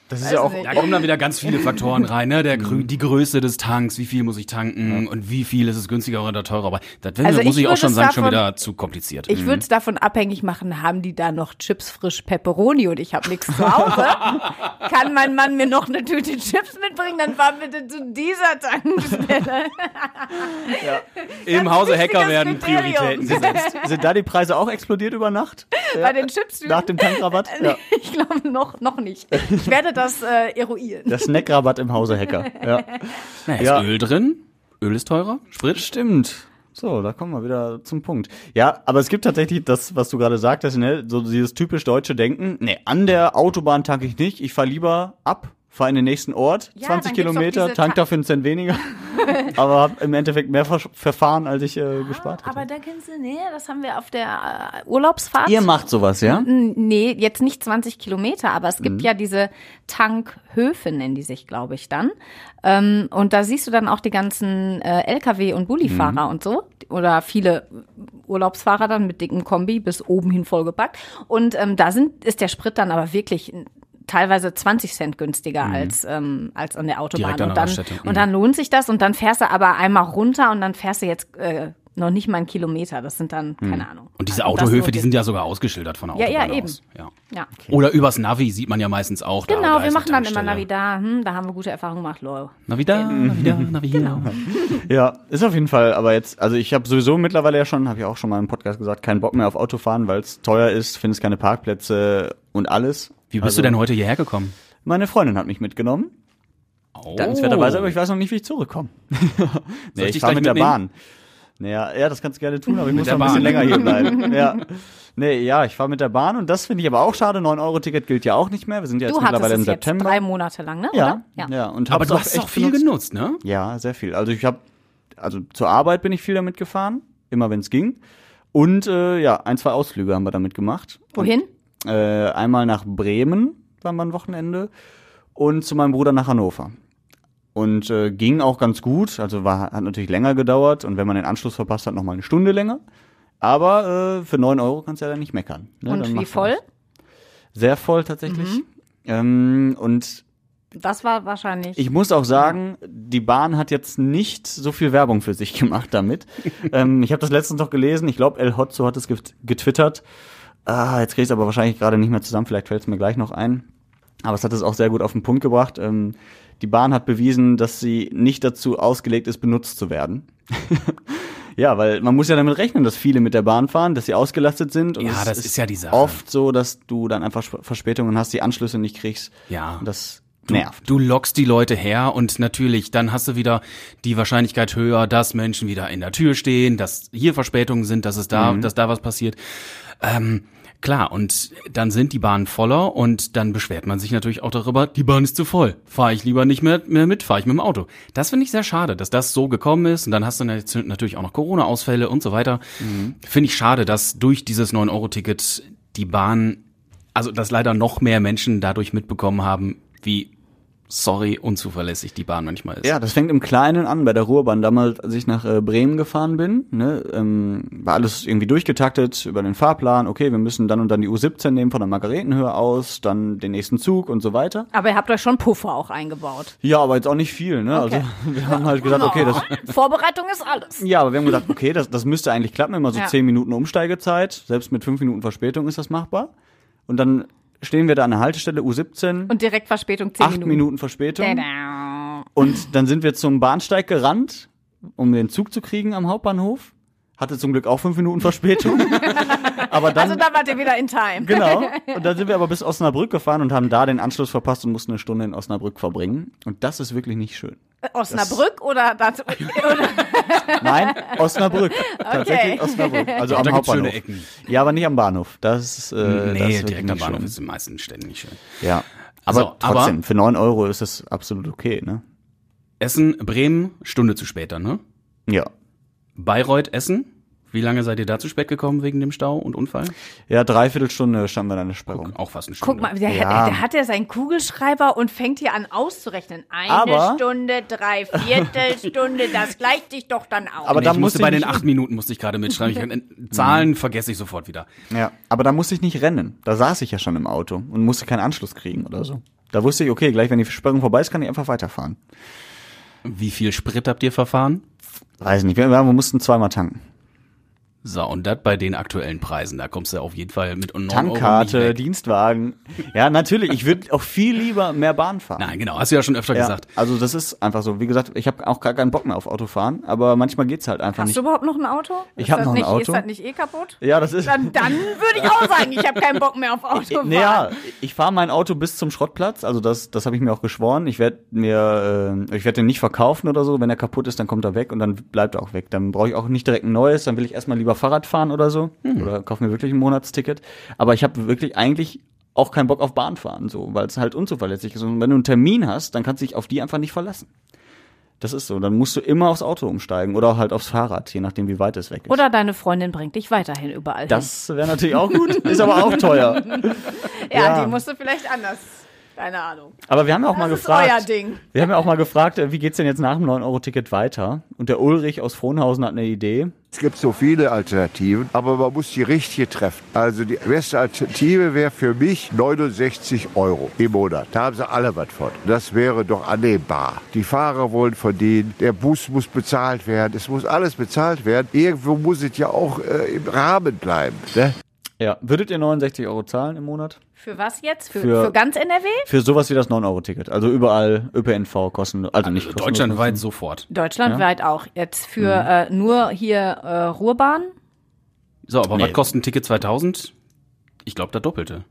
Das ist ja auch. Da kommen dann wieder ganz viele Faktoren rein, ne? Der, Grö- die Größe des Tanks, wie viel muss ich tanken und wie viel ist es günstiger oder teurer. Aber das wäre, Also muss ich ich auch schon sagen, schon davon- wieder zu kompliziert. Ich würde es davon abhängig machen, haben die da noch Chips frisch Pepperoni und ich habe nichts zu Hause. Kann mein Mann mir noch eine Tüte Chips mitbringen, dann fahren bitte zu dieser Tankstelle. Im Hause Hacker werden Kriterium. Prioritäten gesetzt. sind da die Preise auch explodiert über Nacht? Bei den Chips. Nach dem Tankrabatt? Ja. Ich glaube noch, noch nicht. Ich werde das äh, eruieren. Der Snackrabatt im Hause Hacker. Ja. Na, ist Ja. Öl drin? Öl ist teurer? Sprit? Stimmt. So, da kommen wir wieder zum Punkt. Ja, aber es gibt tatsächlich das, was du gerade sagtest, ne, so dieses typisch deutsche Denken. Nee, an der Autobahn tanke ich nicht. Ich fahre lieber ab, fahre in den nächsten Ort, Ja, 20 dann gibt's doch Kilometer, tank Ta- dafür einen Cent weniger. aber hab im Endeffekt mehr Ver Verfahren, als ich äh, gespart Aber hätte. da kennst du, nee, das haben wir auf der äh, Urlaubsfahrt. Ihr macht sowas, ja? N- Nee, jetzt nicht 20 Kilometer, aber es Mhm. gibt ja diese Tankhöfe, nennen die sich, glaube ich, dann. Ähm, und da siehst du dann auch die ganzen äh, LKW- und Bullifahrer Mhm. und so. Oder viele Urlaubsfahrer dann mit dicken Kombi bis oben hin vollgepackt. Und ähm, da sind, ist der Sprit dann aber wirklich teilweise 20 Cent günstiger als, ähm, als an der Autobahn. Mhm. Direkt an und, dann, Raststätte. Mhm. und dann lohnt sich das und dann fährst du aber einmal runter und dann fährst du jetzt äh, noch nicht mal einen Kilometer. Das sind dann, keine Ahnung. Mhm. Und diese Also Autohöfe, die sind ja sogar ausgeschildert von der Ja, ja, Autobahn eben. aus. Ja. Ja. Oder übers Navi sieht man ja meistens auch. da, Genau, da wir ist machen dann immer. Navi da. Hm, da haben wir gute Erfahrungen gemacht, lol. Navi da, Navi da, Navi hier. Genau. Ja, ist auf jeden Fall, aber jetzt, also ich habe sowieso mittlerweile ja schon, habe ich auch schon mal im Podcast gesagt, keinen Bock mehr auf Autofahren, weil es teuer ist, findest keine Parkplätze und alles. Wie bist Also, du denn heute hierher gekommen? Meine Freundin hat mich mitgenommen. Oh. Dankenswerterweise, aber ich weiß noch nicht, wie ich zurückkomme. nee, ich ich fahre mit der mitnehmen? Bahn. Naja, ja, das kannst du gerne tun, aber ich muss der noch ein bisschen länger hier bleiben. ja. Nee, ja, ich fahre mit der Bahn und das finde ich aber auch schade. 9-Euro-Ticket gilt ja auch nicht mehr. Wir sind ja jetzt Du mittlerweile im es jetzt September. drei Monate lang, ne? ja, Oder? ja, und Aber du hast auch viel genutzt. genutzt, ne? Ja, sehr viel. Also ich habe, also zur Arbeit bin ich viel damit gefahren, immer wenn es ging. Und äh, ja, ein, zwei Ausflüge haben wir damit gemacht. Wohin? Und, äh, einmal nach Bremen waren wir ein Wochenende und zu meinem Bruder nach Hannover. Und äh, ging auch ganz gut, also war, hat natürlich länger gedauert und wenn man den Anschluss verpasst hat, noch mal eine Stunde länger. Aber äh, für neun Euro kannst du ja dann nicht meckern. Ne? Und Dann wie voll? das. Sehr voll tatsächlich. Ähm, und Das war wahrscheinlich. ich muss auch sagen, die Bahn hat jetzt nicht so viel Werbung für sich gemacht damit. ähm, ich habe das letztens noch gelesen. Ich glaube, El Hotzo hat es get- getwittert. Ah, jetzt kriege ich es aber wahrscheinlich gerade nicht mehr zusammen. Vielleicht fällt es mir gleich noch ein. Aber es hat es auch sehr gut auf den Punkt gebracht. Ähm, die Bahn hat bewiesen, dass sie nicht dazu ausgelegt ist, benutzt zu werden. ja, weil man muss ja damit rechnen, dass viele mit der Bahn fahren, dass sie ausgelastet sind. Und Ja, das ist ja die Sache. Oft so, dass du dann einfach Sp- Verspätungen hast, die Anschlüsse nicht kriegst. Ja. Und das Du, nervt. du lockst die Leute her und natürlich, dann hast du wieder die Wahrscheinlichkeit höher, dass Menschen wieder in der Tür stehen, dass hier Verspätungen sind, dass es da, dass da was passiert. Ähm, klar, und dann sind die Bahnen voller und dann beschwert man sich natürlich auch darüber, die Bahn ist zu voll. Fahre ich lieber nicht mehr, mehr mit, fahre ich mit dem Auto. Das finde ich sehr schade, dass das so gekommen ist und dann hast du natürlich auch noch Corona-Ausfälle und so weiter. Finde ich schade, dass durch dieses 9-Euro-Ticket die Bahn also dass leider noch mehr Menschen dadurch mitbekommen haben, wie sorry unzuverlässig die Bahn manchmal ist. Ja, das fängt im Kleinen an. Bei der Ruhrbahn damals, als ich nach äh, Bremen gefahren bin, ne, ähm, war alles irgendwie durchgetaktet über den Fahrplan. Okay, wir müssen dann und dann die U17 nehmen von der Margaretenhöhe aus, dann den nächsten Zug und so weiter. aber ihr habt euch schon Puffer auch eingebaut. Ja, aber jetzt auch nicht viel. Ne? Okay. Also wir haben halt gesagt, okay, das. Vorbereitung ist alles. Ja, aber wir haben gedacht, okay, das, das müsste eigentlich klappen. Immer so Ja. zehn Minuten Umsteigezeit. Selbst mit fünf Minuten Verspätung ist das machbar. Und dann stehen wir da an der Haltestelle U17. Und direkt Verspätung 10 acht Minuten. Minuten Verspätung. Tada. Und dann sind wir zum Bahnsteig gerannt, um den Zug zu kriegen am Hauptbahnhof. Hatte zum Glück auch fünf Minuten Verspätung. aber dann, Also da wart ihr wieder in Time. genau. Und dann sind wir aber bis Osnabrück gefahren und haben da den Anschluss verpasst und mussten eine Stunde in Osnabrück verbringen. Und das ist wirklich nicht schön. Osnabrück oder, das, oder Nein, Osnabrück. Tatsächlich Osnabrück. Also am da gibt's Hauptbahnhof. schöne Ecken. Ja, aber nicht am Bahnhof. Das ist, äh, das nee, wirklich direkt am Bahnhof schön. ist in den meisten Städten nicht schön. Ja. Aber So, aber- trotzdem, für neun Euro ist das absolut okay, ne? Essen, Bremen, Stunde zu später, ne? Ja. Bayreuth, Essen. Wie lange seid ihr da zu spät gekommen wegen dem Stau und Unfall? Ja, dreiviertel Stunde standen wir da in der Sperrung. Auch fast eine Stunde. guck mal, der, Ja. der hat ja seinen Kugelschreiber und fängt hier an auszurechnen. Eine Aber- Stunde, drei Viertelstunde, das gleicht sich doch dann aus. Aber Nee, da ich musste musste bei den acht Minuten musste ich gerade mitschreiben. Ich, Zahlen vergesse ich sofort wieder. Ja, aber da musste ich nicht rennen. Da saß ich ja schon im Auto und musste keinen Anschluss kriegen oder so. Da wusste ich, okay, gleich wenn die Versperrung vorbei ist, kann ich einfach weiterfahren. Wie viel Sprit habt ihr verfahren? Weiß nicht, wir, wir mussten zweimal tanken. So, und das bei den aktuellen Preisen. Da kommst du auf jeden Fall mit und Euro Tankkarte, nicht weg. Dienstwagen. Ja, natürlich. Ich würde auch viel lieber mehr Bahn fahren. Nein, genau, hast du ja schon öfter Ja, gesagt. also das ist einfach so. Wie gesagt, ich habe auch gar keinen Bock mehr auf Autofahren, aber manchmal geht's halt einfach Hast nicht. du überhaupt noch ein Auto? Ich Ist hab das noch ein nicht, Auto. Ist das nicht eh kaputt? Ja, das ist. Dann, dann würde ich auch sagen, ich habe keinen Bock mehr auf Autofahren. Naja, ich fahre mein Auto bis zum Schrottplatz, also das, das habe ich mir auch geschworen. Ich werde mir, äh, ich werde den nicht verkaufen oder so. Wenn er kaputt ist, dann kommt er weg und dann bleibt er auch weg. Dann brauche ich auch nicht direkt ein neues. Dann will ich erstmal lieber Fahrrad fahren oder so oder kaufe mir wirklich ein Monatsticket. Aber ich habe wirklich eigentlich auch keinen Bock auf Bahn fahren, so, weil es halt unzuverlässig ist. Und wenn du einen Termin hast, dann kannst du dich auf die einfach nicht verlassen. Das ist so. Dann musst du immer aufs Auto umsteigen oder halt aufs Fahrrad, je nachdem, wie weit es weg ist. Oder deine Freundin bringt dich weiterhin überall das wäre natürlich auch gut, ist aber auch teuer. hin. Ja, ja. die musst du vielleicht anders. Keine Ahnung. Aber wir haben ja auch mal Das ist gefragt. euer Ding. Wir haben ja auch mal gefragt, äh, wie geht's denn jetzt nach dem 9-Euro-Ticket weiter? Und der Ulrich aus Frohnhausen hat eine Idee. Es gibt so viele Alternativen, aber man muss die richtige treffen. Also die beste Alternative wäre für mich 69 Euro im Monat. Da haben sie alle was von. Das wäre doch annehmbar. Die Fahrer wollen verdienen, der Bus muss bezahlt werden, es muss alles bezahlt werden. Irgendwo muss es ja auch äh, im Rahmen bleiben. Ne? Ja, würdet ihr 69 Euro zahlen im Monat? Für was jetzt? Für, Für- für, ganz NRW? Für sowas wie das 9-Euro-Ticket. Also überall ÖPNV kosten, also nicht kostenlos. Deutschlandweit sofort. Deutschlandweit auch. Jetzt für äh, nur hier äh, Ruhrbahn? So, aber Nee. was kostet ein Ticket 2000? Ich glaube, das Doppelte.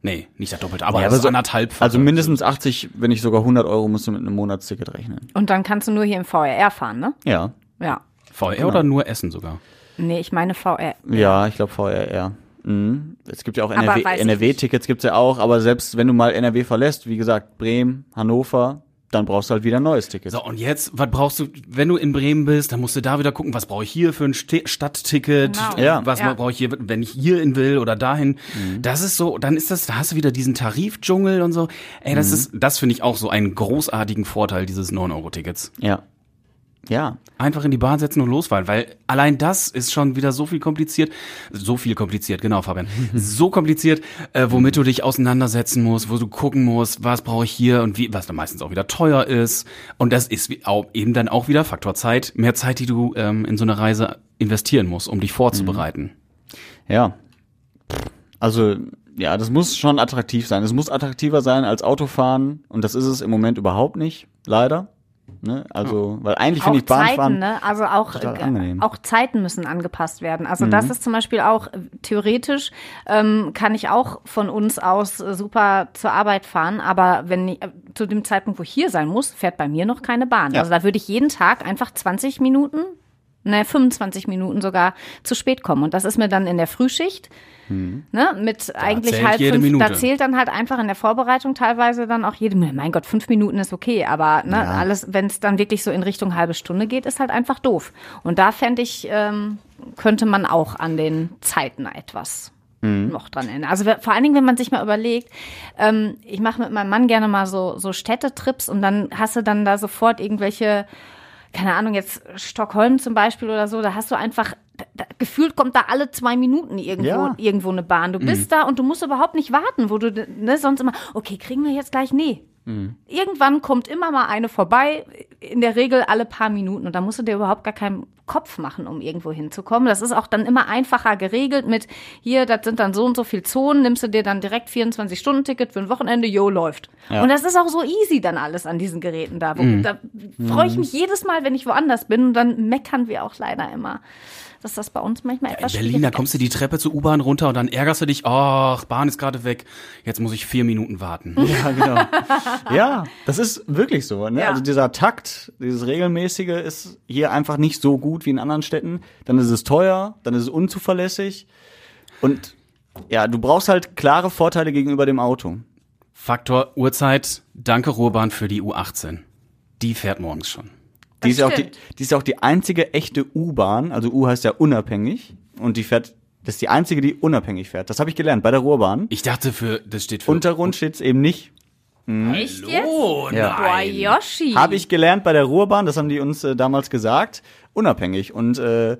Nee, nicht das Doppelte, aber, Ja, aber ist so- anderthalb. Also mindestens 80, wenn nicht sogar 100 Euro musst du mit einem Monatsticket rechnen. Und dann kannst du nur hier im VRR fahren, ne? Ja. Ja. VR oder nur Essen sogar? Nee, ich meine VR. Ja, ich glaube VRR. Mhm. Es gibt ja auch Aber NRW NRW-Tickets gibt's ja auch, aber selbst wenn du mal NRW verlässt, wie gesagt, Bremen, Hannover, dann brauchst du halt wieder ein neues Ticket. So, und jetzt, was brauchst du, wenn du in Bremen bist, dann musst du da wieder gucken, was brauche ich hier für ein Sti- Stadtticket, Genau. Ja. was Ja. brauche ich hier, wenn ich hierhin will oder dahin. Mhm. Das ist so, dann ist das, da hast du wieder diesen Tarifdschungel und so. Ey, Mhm. das ist, das finde ich auch so einen großartigen Vorteil dieses 9-Euro-Tickets. Ja. Ja. Einfach in die Bahn setzen und losfahren, weil allein das ist schon wieder so viel kompliziert. So viel kompliziert, genau, Fabian. so kompliziert, äh, womit du dich auseinandersetzen musst, wo du gucken musst, was brauche ich hier und wie, was dann meistens auch wieder teuer ist. Und das ist auch, eben dann auch wieder Faktor Zeit, mehr Zeit, die du ähm, in so eine Reise investieren musst, um dich vorzubereiten. Ja. Also, ja, das muss schon attraktiv sein. Es muss attraktiver sein als Autofahren und das ist es im Moment überhaupt nicht, leider. Ne? Also, weil eigentlich finde ich Bahnfahren. Zeiten, ne? Also auch, äh. Mhm. auch Zeiten müssen angepasst werden. Also das ist zum Beispiel auch äh, theoretisch ähm, kann ich auch von uns aus äh, super zur Arbeit fahren, aber wenn ich, zu dem Zeitpunkt, wo ich hier sein muss, fährt bei mir noch keine Bahn. Ja. Also da würde ich jeden Tag einfach 20 Minuten, ne, 25 Minuten sogar zu spät kommen. Und das ist mir dann in der Frühschicht. Ne, mit eigentlich zählt halt fünf, Minute. da zählt dann halt einfach in der Vorbereitung teilweise dann auch jede Minute. Mein Gott, fünf Minuten ist okay, aber ne, alles, wenn es dann wirklich so in Richtung halbe Stunde geht, ist halt einfach doof. Und da fände ich, ähm, könnte man auch an den Zeiten etwas noch dran ändern. Also vor allen Dingen, wenn man sich mal überlegt, ähm, ich mache mit meinem Mann gerne mal so, so Städtetrips und dann hast du dann da sofort irgendwelche keine Ahnung, jetzt Stockholm zum Beispiel oder so, da hast du einfach, da, gefühlt kommt da alle zwei Minuten irgendwo, Ja. Mhm. irgendwo eine Bahn. Du bist da und du musst überhaupt nicht warten, wo du, ne, sonst immer, okay, kriegen wir jetzt gleich? Nee. Mhm. Irgendwann kommt immer mal eine vorbei, in der Regel alle paar Minuten und da musst du dir überhaupt gar keinen Kopf machen, um irgendwo hinzukommen. Das ist auch dann immer einfacher geregelt mit, hier, das sind dann so und so viel Zonen, nimmst du dir dann direkt 24-Stunden-Ticket für ein Wochenende, jo, läuft. Ja. Und das ist auch so easy dann alles an diesen Geräten da. Wo, Da freue ich mich jedes Mal, wenn ich woanders bin und dann meckern wir auch leider immer, dass das bei uns manchmal In etwas Berlin, da kommst du die Treppe zur U-Bahn runter und dann ärgerst du dich, ach, Bahn ist gerade weg, jetzt muss ich vier Minuten warten. Ja, genau. ja, das ist wirklich so. Ne? Ja. Also dieser Takt, dieses regelmäßige ist hier einfach nicht so gut wie in anderen Städten. Dann ist es teuer, dann ist es unzuverlässig und ja, du brauchst halt klare Vorteile gegenüber dem Auto. Faktor Uhrzeit, danke Ruhrbahn für die U18. Die fährt morgens schon. Die ist, ja auch die, die ist ja auch die einzige echte U-Bahn, also U heißt ja unabhängig und die fährt, das ist die einzige, die unabhängig fährt. Das habe ich gelernt bei der Ruhrbahn. Ich dachte für, das steht für Untergrund steht's eben nicht. Echt jetzt? Oh, Ja. Boah, nein. Yoshi. Habe ich gelernt bei der Ruhrbahn, das haben die uns äh, damals gesagt, unabhängig. Und äh,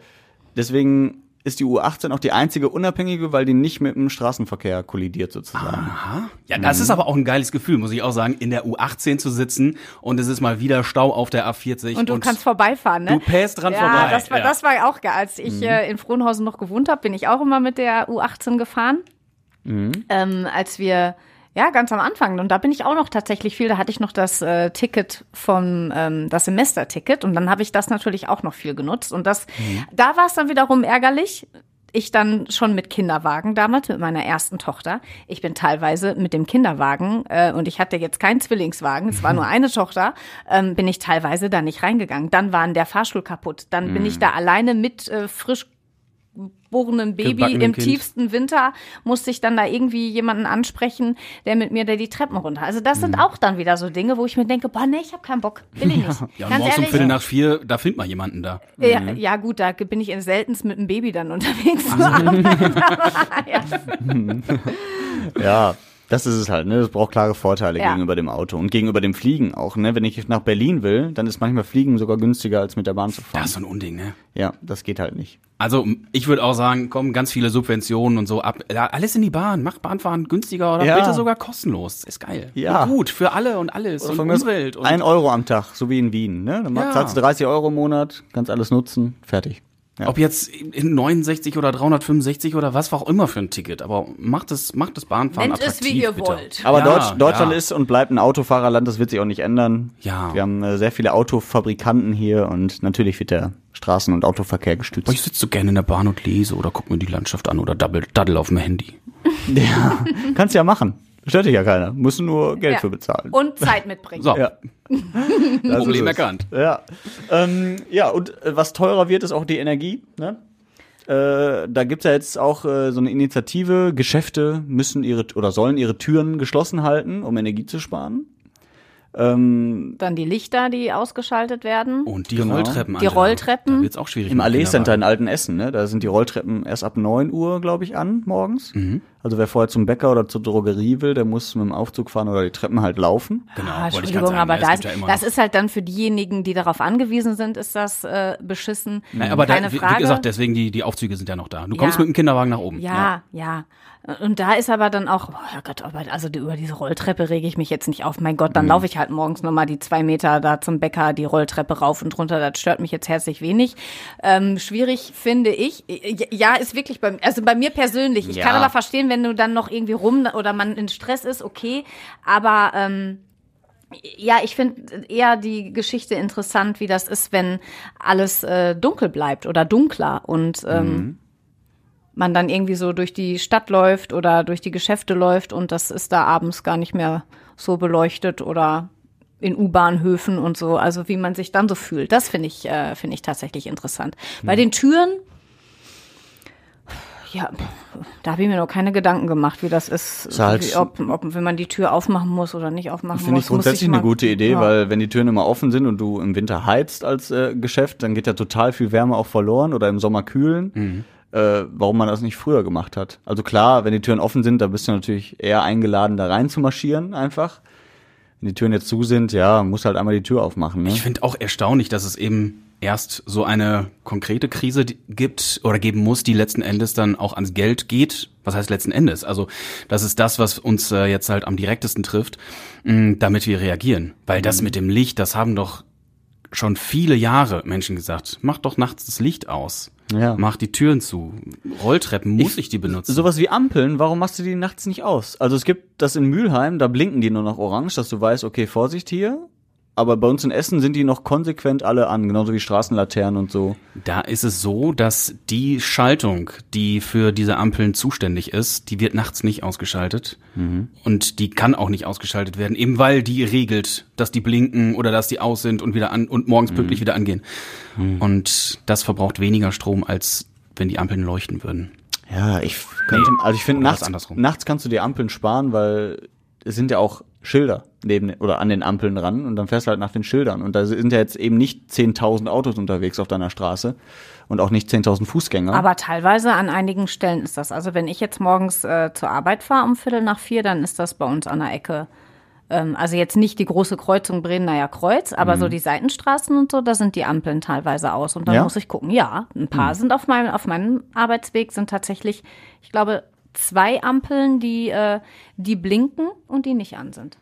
deswegen ist die U18 auch die einzige unabhängige, weil die nicht mit dem Straßenverkehr kollidiert sozusagen. Aha. Ja, das ist aber auch ein geiles Gefühl, muss ich auch sagen, in der U18 zu sitzen und es ist mal wieder Stau auf der A40. Und du kannst vorbeifahren, ne? Du pähst dran ja, vorbei. Das war, ja. das war auch geil. Als ich äh, in Frohnhausen noch gewohnt habe, bin ich auch immer mit der U18 gefahren. Ähm, als wir ja, ganz am Anfang. Und da bin ich auch noch tatsächlich viel. Da hatte ich noch das äh, Ticket vom, ähm, das Semesterticket. Und dann habe ich das natürlich auch noch viel genutzt. Und das, da war es dann wiederum ärgerlich. Ich dann schon mit Kinderwagen damals, mit meiner ersten Tochter. Ich bin teilweise mit dem Kinderwagen, äh, und ich hatte jetzt keinen Zwillingswagen, es war nur eine Tochter, ähm, bin ich teilweise da nicht reingegangen. Dann war der Fahrstuhl kaputt. Dann bin ich da alleine mit äh, frisch geborenen Baby im Kind. tiefsten Winter musste ich dann da irgendwie jemanden ansprechen, der mit mir da die Treppen runter. Also das Mhm. sind auch dann wieder so Dinge, wo ich mir denke, boah, nee, ich habe keinen Bock, will ich nicht. Ja, und Ganz morgens um. Viertel nach vier, da findet man jemanden da. Ja, ja gut, da bin ich seltenst mit dem Baby dann unterwegs. aber, ja. Ja, das ist es halt, ne? Das braucht klare Vorteile Ja. gegenüber dem Auto und gegenüber dem Fliegen auch, ne? Wenn ich nach Berlin will, dann ist manchmal Fliegen sogar günstiger als mit der Bahn zu fahren. Das ist so ein Unding, ne? ja, das geht halt nicht. Also ich würde auch sagen, komm, ganz viele Subventionen und so ab. Alles in die Bahn. Mach Bahnfahren günstiger oder Ja. bitte sogar kostenlos. Ist geil. Ja. Und gut, für alle und alles. und Von mir aus Umwelt. Und ein Euro am Tag, so wie in Wien, ne? Dann Ja. zahlst du 30 Euro im Monat, kannst alles nutzen, fertig. Ja. Ob jetzt in 69 oder 365 oder was auch immer für ein Ticket. Aber macht es, macht das Bahnfahren Nennt es, attraktiv, wie ihr bitte. wollt. Aber Ja, Deutsch, Deutschland ja. ist und bleibt ein Autofahrerland, das wird sich auch nicht ändern. Ja. Wir haben äh, sehr viele Autofabrikanten hier und natürlich wird der Straßen- und Autoverkehr gestützt. Aber ich sitze so gerne in der Bahn und lese oder guck mir die Landschaft an oder daddel, daddel auf dem Handy. Ja, kannst ja machen. Stört dich ja keiner. Du nur Geld Ja. für bezahlen. Und Zeit mitbringen. So, ja. Das Problem ist es. erkannt. Ja. Ähm, ja, und äh, was teurer wird, ist auch die Energie. Ne? Äh, da gibt's ja jetzt auch äh, so eine Initiative, Geschäfte müssen ihre oder sollen ihre Türen geschlossen halten, um Energie zu sparen. Ähm, Dann die Lichter, die ausgeschaltet werden. Und die Genau. Rolltreppen. Die Rolltreppen. Da wird's auch schwierig. Im Allee Center in. Altenessen, ne? Da sind die Rolltreppen erst ab 9 Uhr, glaube ich, an morgens. Mhm. Also wer vorher zum Bäcker oder zur Drogerie will, der muss mit dem Aufzug fahren oder die Treppen halt laufen. Genau, Ah, Entschuldigung, sagen. aber Ja, da ist, ja immer das ist halt dann für diejenigen, die darauf angewiesen sind, ist das äh, beschissen. Nein, aber Keine da, wie, Frage. wie gesagt, deswegen die, die Aufzüge sind ja noch da. Du kommst Ja. mit dem Kinderwagen nach oben. Ja, ja. Und da ist aber dann auch, oh Gott, aber also die, über diese Rolltreppe rege ich mich jetzt nicht auf. Mein Mhm. Gott, dann laufe ich halt morgens nochmal die zwei Meter da zum Bäcker, die Rolltreppe rauf und runter. Das stört mich jetzt herzlich wenig. Ähm, schwierig finde ich. Ja, ist wirklich bei, also bei mir persönlich. Ich Ja. kann aber verstehen, wenn du dann noch irgendwie rum oder man in Stress ist, okay. Aber ähm, ja, ich finde eher die Geschichte interessant, wie das ist, wenn alles äh, dunkel bleibt oder dunkler und ähm, man dann irgendwie so durch die Stadt läuft oder durch die Geschäfte läuft und das ist da abends gar nicht mehr so beleuchtet oder in U-Bahnhöfen und so, also wie man sich dann so fühlt. Das finde ich, äh, finde ich tatsächlich interessant. Bei den Türen, ja, da habe ich mir noch keine Gedanken gemacht, wie das ist, Ist halt- wie, ob, ob, wenn man die Tür aufmachen muss oder nicht aufmachen Finde muss. ich grundsätzlich muss eine gute Idee, ja. weil wenn die Türen immer offen sind und du im Winter heizt als äh, Geschäft, dann geht ja total viel Wärme auch verloren oder im Sommer kühlen. Mhm. Äh, warum man das nicht früher gemacht hat. Also klar, wenn die Türen offen sind, da bist du natürlich eher eingeladen, da rein zu marschieren einfach. Wenn die Türen jetzt zu sind, ja, muss halt einmal die Tür aufmachen. Ne? Ich finde auch erstaunlich, dass es eben erst so eine konkrete Krise gibt oder geben muss, die letzten Endes dann auch ans Geld geht. Was heißt letzten Endes? Also das ist das, was uns äh, jetzt halt am direktesten trifft, mh, damit wir reagieren. Weil das mit dem Licht, das haben doch schon viele Jahre Menschen gesagt. Mach doch nachts das Licht aus. Ja. Mach die Türen zu. Rolltreppen muss ich, die benutzen. Sowas wie Ampeln, warum machst du die nachts nicht aus? Also es gibt das in Mülheim, da blinken die nur noch orange, dass du weißt, okay, Vorsicht hier. Aber bei uns in Essen sind die noch konsequent alle an, genauso wie Straßenlaternen und so. Da ist es so, dass die Schaltung, die für diese Ampeln zuständig ist, die wird nachts nicht ausgeschaltet. Und die kann auch nicht ausgeschaltet werden, eben weil die regelt, dass die blinken oder dass die aus sind und wieder an und morgens pünktlich wieder angehen. Und das verbraucht weniger Strom, als wenn die Ampeln leuchten würden. Ja, ich könnte, also ich finde nachts, nachts kannst du die Ampeln sparen, weil es sind ja auch Schilder neben oder an den Ampeln dran und dann fährst du halt nach den Schildern und da sind ja jetzt eben nicht 10.000 Autos unterwegs auf deiner Straße und auch nicht 10.000 Fußgänger. Aber teilweise an einigen Stellen ist das. Also wenn ich jetzt morgens äh, zur Arbeit fahre um Viertel nach vier, dann ist das bei uns an der Ecke Ähm, also jetzt nicht die große Kreuzung Bredener Kreuz, aber so die Seitenstraßen und so, da sind die Ampeln teilweise aus. Und dann Ja? muss ich gucken. Ja, ein paar sind auf meinem, auf meinem Arbeitsweg sind tatsächlich, ich glaube, zwei Ampeln, die, äh, die blinken und die nicht an sind.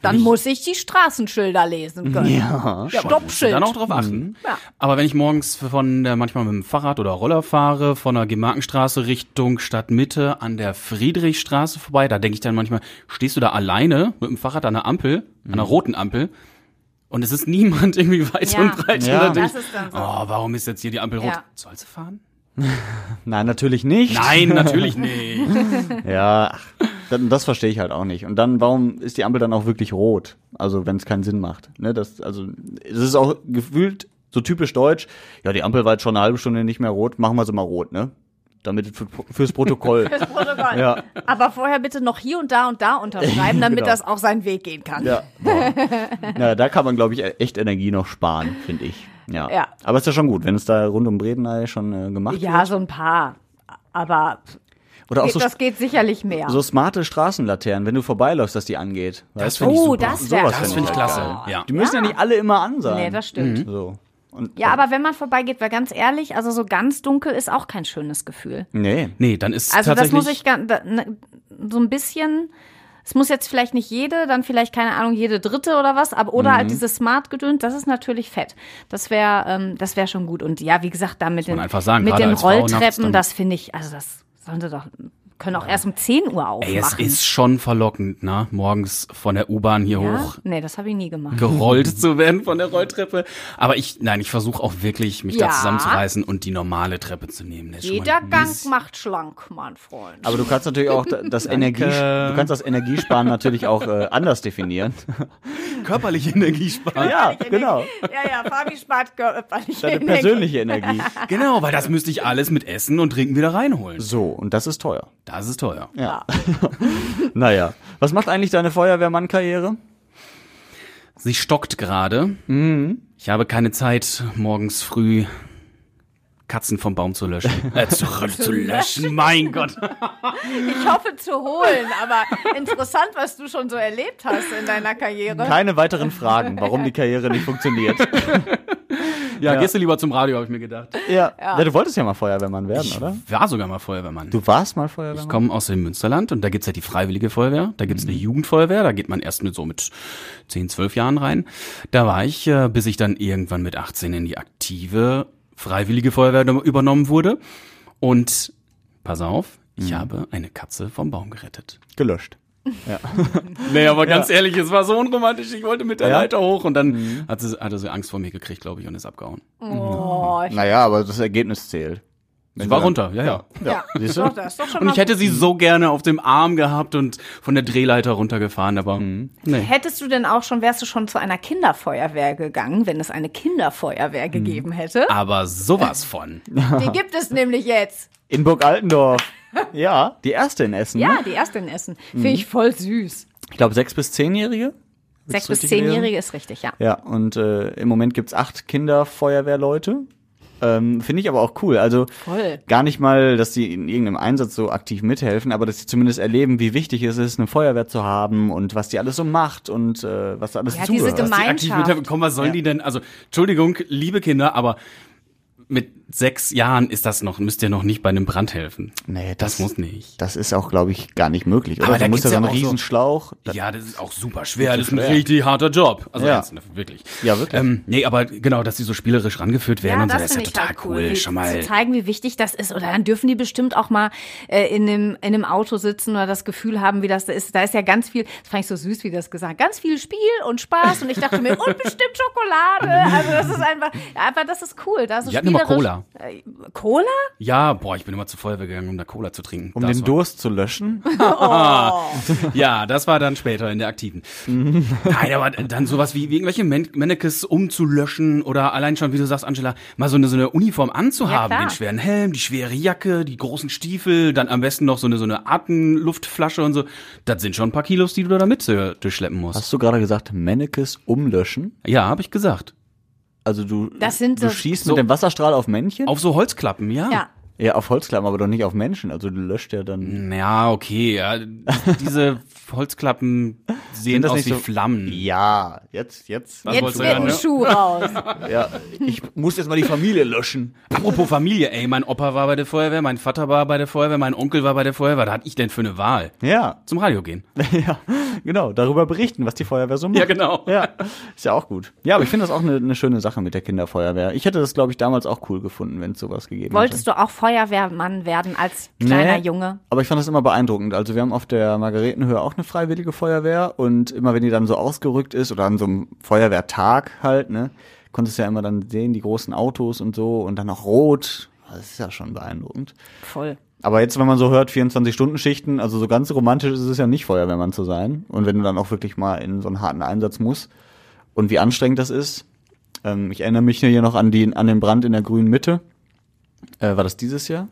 Dann muss ich die Straßenschilder lesen können. Ja, ja Stoppschild. Dann auch drauf achten. Ja. Aber wenn ich morgens von der, manchmal mit dem Fahrrad oder Roller fahre, von der Gemarkenstraße Richtung Stadtmitte an der Friedrichstraße vorbei, da denke ich dann manchmal, stehst du da alleine mit dem Fahrrad an der Ampel, an einer roten Ampel, und es ist niemand irgendwie weit Ja. und breit. Ja. Und dann denk Das ich, ist dann so. Oh, warum ist jetzt hier die Ampel rot? Ja. Soll sie fahren? Nein, natürlich nicht. Nein, natürlich nicht. Ja, ach, das, das verstehe ich halt auch nicht. Und dann, warum ist die Ampel dann auch wirklich rot? Also, wenn es keinen Sinn macht. Ne, das, also, es ist auch gefühlt so typisch deutsch. Ja, die Ampel war jetzt schon eine halbe Stunde nicht mehr rot, machen wir sie mal rot, ne? Damit für, fürs Protokoll. Fürs Protokoll. Ja. Aber vorher bitte noch hier und da und da unterschreiben, damit Genau. das auch seinen Weg gehen kann. ja. Boah. ja, da kann man, glaube ich, echt Energie noch sparen, finde ich. Ja. Ja. Aber ist ja schon gut, wenn es da rund um Bredeney schon äh, gemacht Ja, wird. so ein paar. Aber Oder auch so, das geht sicherlich mehr. so smarte Straßenlaternen, wenn du vorbeiläufst, dass die angeht. Weißt du? finde ich oh, super. das wäre Sowas Das finde ich halt klasse. Ja. Die müssen ja. nicht alle immer an sein. Nee, das stimmt. So. Und, Ja, aber wenn man vorbeigeht, weil ganz ehrlich, also so ganz dunkel ist auch kein schönes Gefühl. Nee. Nee, dann ist Also das tatsächlich. muss ich ne, so ein bisschen. Es muss jetzt vielleicht nicht jede, dann vielleicht keine Ahnung jede dritte oder was, aber oder Mhm. halt dieses Smart gedönt, das ist natürlich fett. Das wäre, ähm, das wäre schon gut. Und ja, wie gesagt, da mit den sagen, mit den Rolltreppen, das finde ich, also das sollen sie doch können auch erst um 10 Uhr aufmachen. Ey, es ist schon verlockend, ne? Morgens von der U-Bahn hier ja? hoch Nee, das habe ich nie gemacht. gerollt zu werden von der Rolltreppe. Aber ich, nein, ich versuche auch wirklich, mich da Ja. zusammenzureißen und die normale Treppe zu nehmen. Jeder Gang macht schlank, mein Freund. Aber du kannst natürlich auch da- das Energie, du kannst das Energiesparen natürlich auch äh, anders definieren. körperliche Energie sparen. ja, genau. ja, ja, Fabi spart körperlich Deine Energie. persönliche Energie. Genau, weil das müsste ich alles mit Essen und Trinken wieder reinholen. So, und das ist teuer. Das ist teuer. Ja. naja. Was macht eigentlich deine Feuerwehrmann-Karriere? Sie stockt gerade. Mhm. Ich habe keine Zeit, morgens früh Katzen vom Baum zu löschen. Äh, zu, zu löschen, mein Gott. Ich hoffe zu holen, aber interessant, was du schon so erlebt hast in deiner Karriere. Keine weiteren Fragen, warum die Karriere nicht funktioniert. Ja, gehst du lieber zum Radio, habe ich mir gedacht. Ja. ja. Du wolltest ja mal Feuerwehrmann werden, oder? War sogar mal Feuerwehrmann. Du warst mal Ich Feuerwehrmann? komme aus dem Münsterland und da gibt's ja die Freiwillige Feuerwehr, da gibt's eine Jugendfeuerwehr, da geht man erst mit so mit 10, 12 Jahren rein. Da war ich, äh, bis ich dann irgendwann mit 18 in die aktive Freiwillige Feuerwehr übernommen wurde. Und pass auf, ich habe eine Katze vom Baum gerettet. Gelöscht. Nee, aber ganz ehrlich, es war so unromantisch. Ich wollte mit der Ja? Leiter hoch und dann hat sie, hatte sie Angst vor mir gekriegt, glaube ich, und ist abgehauen. Oh, ich, Naja, aber das Ergebnis zählt. Sie war runter, ja, ja. ja, Siehst du? doch, das ist doch schon Und ich hätte sie so gerne auf dem Arm gehabt und von der Drehleiter runtergefahren, aber nee. Hättest du denn auch schon, wärst du schon zu einer Kinderfeuerwehr gegangen, wenn es eine Kinderfeuerwehr gegeben hätte? Aber sowas von. Die gibt es nämlich jetzt. In Burg Altendorf. Ja, die erste in Essen. Ja, ne? die erste in Essen. Finde ich voll süß. Ich glaube, sechs bis zehnjährige. Sechs bis zehnjährige ist richtig, ja. Ja, und äh, im Moment gibt's acht Kinderfeuerwehrleute. Ähm, Finde ich aber auch cool. Also Voll. gar nicht mal, dass die in irgendeinem Einsatz so aktiv mithelfen, aber dass sie zumindest erleben, wie wichtig es ist, eine Feuerwehr zu haben und was die alles so macht und äh, was da alles Ja, diese zugehört. Geme- die aktiv Gemeinschaft. mithelfen. Komm, was sollen Ja. die denn? Also, Entschuldigung, liebe Kinder, aber mit sechs Jahren ist das noch, müsst ihr noch nicht bei einem Brand helfen. Nee, Das muss nicht. Das ist auch, glaube ich, gar nicht möglich. Oder? Aber da du musst ja so ja einen auch so- Ja, das ist auch super schwer. Das ist ein richtig harter Job. Also Ja. ernst, wirklich. Ja, wirklich. Ähm, nee, aber genau, dass die so spielerisch rangeführt werden und so, das ist ja ich total halt cool. wie, Schon mal. Zu zeigen, wie wichtig das ist. Oder dann dürfen die bestimmt auch mal äh, in, einem, in einem Auto sitzen oder das Gefühl haben, wie das da ist. Da ist ja ganz viel, das fand ich so süß, wie das gesagt ganz viel Spiel und Spaß. Und ich dachte mir, und bestimmt Schokolade. Also das ist einfach, ja, einfach das ist cool. Da so Die spielerisch- Cola. Äh, Cola? Ja, boah, ich bin immer zur Feuerwehr gegangen, um da Cola zu trinken. um Das den war- Durst zu löschen. Ja, das war dann später in der aktiven. Nein, aber dann sowas wie, wie irgendwelche Man Mannequins umzulöschen oder allein schon, wie du sagst, Angela, mal so eine, so eine Uniform anzuhaben, klar. den schweren Helm, die schwere Jacke, die großen Stiefel, dann am besten noch so eine, so eine Atemluftflasche und so. Das sind schon ein paar Kilos, die du da mit äh, durchschleppen musst. Hast du gerade gesagt, Mannekes umlöschen? Ja, habe ich gesagt. Also du, Das sind du so- schießt so- mit dem Wasserstrahl auf Männchen? Auf so Holzklappen, ja. Ja. ja, auf Holzklappen, aber doch nicht auf Menschen. Also du löscht ja dann. Ja, okay, ja. Diese Holzklappen sehen das aus nicht wie so- Flammen. Ja, jetzt, jetzt. Was Jetzt wolltest wird ein ne? Schuh raus. Ja, ich muss jetzt mal die Familie löschen. Apropos Familie, ey, mein Opa war bei der Feuerwehr, mein Vater war bei der Feuerwehr, mein Onkel war bei der Feuerwehr. Was hatte ich denn für eine Wahl? Ja, Zum Radio gehen. ja, genau. Darüber berichten, was die Feuerwehr so macht. Ja, genau. Ja, ist ja auch gut. Ja, aber ich finde das auch eine, eine schöne Sache mit der Kinderfeuerwehr. Ich hätte das, glaube ich, damals auch cool gefunden, wenn es sowas gegeben Wolltest hätte. du auch Feuerwehrmann werden als kleiner Junge? Aber ich fand das immer beeindruckend. Also wir haben auf der Margaretenhöhe auch eine freiwillige Feuerwehr und immer wenn die dann so ausgerückt ist oder an so einem Feuerwehrtag halt, ne, konntest du ja immer dann sehen, die großen Autos und so und dann auch rot. Das ist ja schon beeindruckend. Voll. Aber jetzt, wenn man so hört, 24-Stunden-Schichten, also so ganz romantisch ist es ja nicht, Feuerwehrmann zu sein. Und wenn du dann auch wirklich mal in so einen harten Einsatz musst und wie anstrengend das ist. Ähm, ich erinnere mich hier noch an, die, an den Brand in der grünen Mitte. Äh, war das dieses Jahr?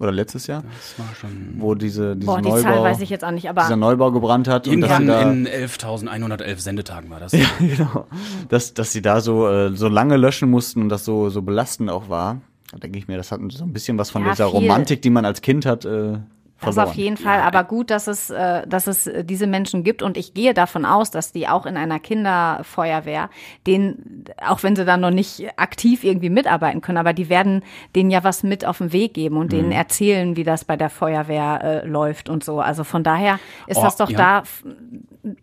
Oder letztes Jahr? Das war schon Wo diese, diese Boah, die Neubau, Zahl weiß ich jetzt auch nicht, aber dieser Neubau gebrannt hat. Und dass da, in 11.111 Sendetagen war das. genau, dass, dass sie da so, äh, so lange löschen mussten und das so, so belastend auch war. Da denke ich mir, das hat so ein bisschen was von Ja, dieser viel. Romantik, die man als Kind hat, äh, Das verloren. auf jeden Fall, aber gut, dass es, äh, dass es diese Menschen gibt und ich gehe davon aus, dass die auch in einer Kinderfeuerwehr, den, auch wenn sie dann noch nicht aktiv irgendwie mitarbeiten können, aber die werden denen ja was mit auf den Weg geben und Mhm. denen erzählen, wie das bei der Feuerwehr äh, läuft und so. Also von daher ist Oh, das doch ja. da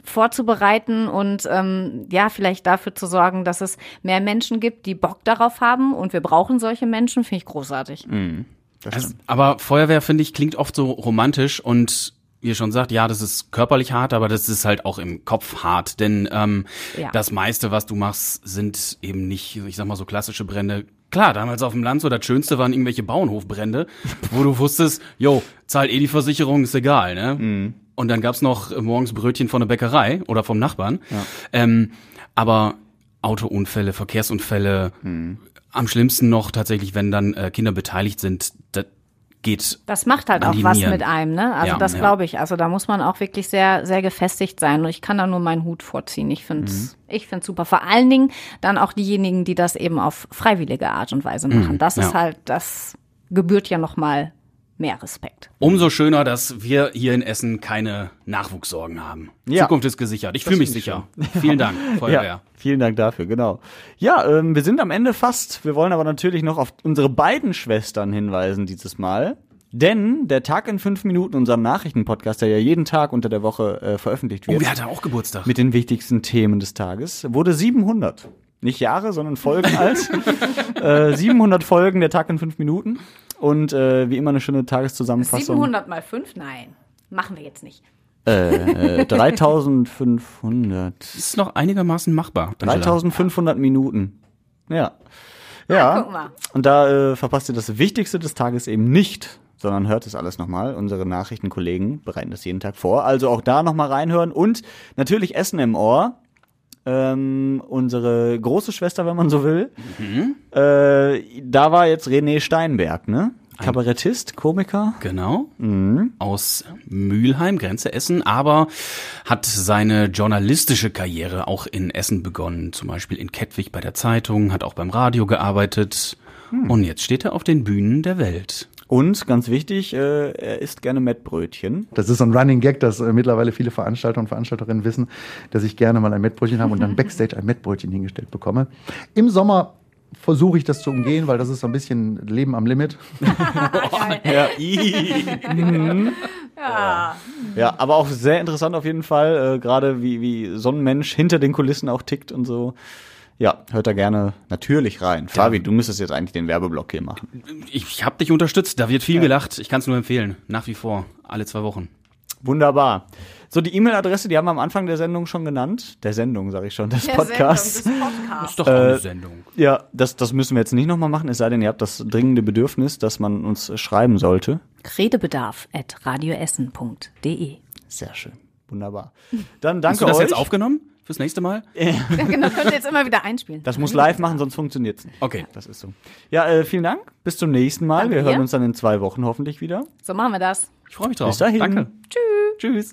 vorzubereiten und ähm, ja, vielleicht dafür zu sorgen, dass es mehr Menschen gibt, die Bock darauf haben und wir brauchen solche Menschen, finde ich großartig. Also, aber Feuerwehr, finde ich, klingt oft so romantisch und wie ihr schon sagt, ja, das ist körperlich hart, aber das ist halt auch im Kopf hart. Denn ähm, Ja. das meiste, was du machst, sind eben nicht, ich sag mal, so klassische Brände. Klar, damals auf dem Land so das Schönste waren irgendwelche Bauernhofbrände, wo du wusstest, jo, zahl eh die Versicherung, ist egal, ne? Und dann gab's noch äh, morgens Brötchen von der Bäckerei oder vom Nachbarn. Ähm, aber Autounfälle, Verkehrsunfälle, am schlimmsten noch tatsächlich, wenn dann äh, Kinder beteiligt sind, das geht. Das macht halt auch was Nieren. mit einem, ne? Also Ja, das glaube ich. Also da muss man auch wirklich sehr, sehr gefestigt sein. Und ich kann da nur meinen Hut vorziehen. Ich finde es, Mhm. ich finde super. Vor allen Dingen dann auch diejenigen, die das eben auf freiwillige Art und Weise machen. das ist Mhm. ja. halt, das gebührt ja noch mal mehr Respekt. Umso schöner, dass wir hier in Essen keine Nachwuchssorgen haben. Ja. Zukunft ist gesichert. Ich fühle mich sicher. Vielen Dank, Feuerwehr. Ja, vielen Dank dafür, genau. Ja, ähm, wir sind am Ende fast. Wir wollen aber natürlich noch auf unsere beiden Schwestern hinweisen dieses Mal. Denn der Tag in fünf Minuten, unser Nachrichtenpodcast, der ja jeden Tag unter der Woche äh, veröffentlicht wird, Oh, wer hatte auch Geburtstag? mit den wichtigsten Themen des Tages, wurde 700. Nicht Jahre, sondern Folgen alt. äh, 700 Folgen, der Tag in fünf Minuten. Und äh, wie immer eine schöne Tageszusammenfassung. 700 mal 5? Nein. Machen wir jetzt nicht. Äh, 3500. Das ist noch einigermaßen machbar. Angela. 3500 Minuten. Ja. Ja. guck mal. Und da äh, verpasst ihr das Wichtigste des Tages eben nicht, sondern hört es alles nochmal. Unsere Nachrichtenkollegen bereiten das jeden Tag vor. Also auch da nochmal reinhören. Und natürlich Essen im Ohr. Ähm, unsere große Schwester, wenn man so will. Äh, da war jetzt René Steinberg, ne? Kabarettist, Komiker. Genau. Mhm. Aus Mülheim, Grenze Essen, aber hat seine journalistische Karriere auch in Essen begonnen. Zum Beispiel in Kettwig bei der Zeitung, hat auch beim Radio gearbeitet. Hm. Und jetzt steht er auf den Bühnen der Welt. Und ganz wichtig, äh, er isst gerne Mettbrötchen. Das ist so ein Running Gag, dass äh, mittlerweile viele Veranstalter und Veranstalterinnen wissen, dass ich gerne mal ein Mettbrötchen habe und dann Backstage ein Mettbrötchen hingestellt bekomme. Im Sommer versuche ich das zu umgehen, weil das ist so ein bisschen Leben am Limit. Ja. Ja, aber auch sehr interessant auf jeden Fall, äh, gerade wie, wie so ein Mensch hinter den Kulissen auch tickt und so. Ja, hört da gerne natürlich rein. Fabi, du müsstest jetzt eigentlich den Werbeblock hier machen. Ich, ich habe dich unterstützt, da wird viel gelacht. Ich kann es nur empfehlen. Nach wie vor, alle zwei Wochen. Wunderbar. So, die E-Mail-Adresse, die haben wir am Anfang der Sendung schon genannt. Der Sendung, sage ich schon, des Podcasts. Sendung, des Podcasts. Ist doch eine Sendung. Ja, das, das müssen wir jetzt nicht nochmal machen, es sei denn, ihr habt das dringende Bedürfnis, dass man uns schreiben sollte. Redebedarf at radioessen.de. Sehr schön. Wunderbar. Dann danke Hast du das euch. jetzt aufgenommen? Fürs nächste Mal? Ja, genau, könnt ihr jetzt immer wieder einspielen. Das muss live machen, sonst funktioniert's nicht. Okay. Das ist so. Ja, äh, vielen Dank. Bis zum nächsten Mal. Danke wir hören dir. uns dann in zwei Wochen hoffentlich wieder. So machen wir das. Ich freue mich drauf. Bis dahin. Danke. Tschüss.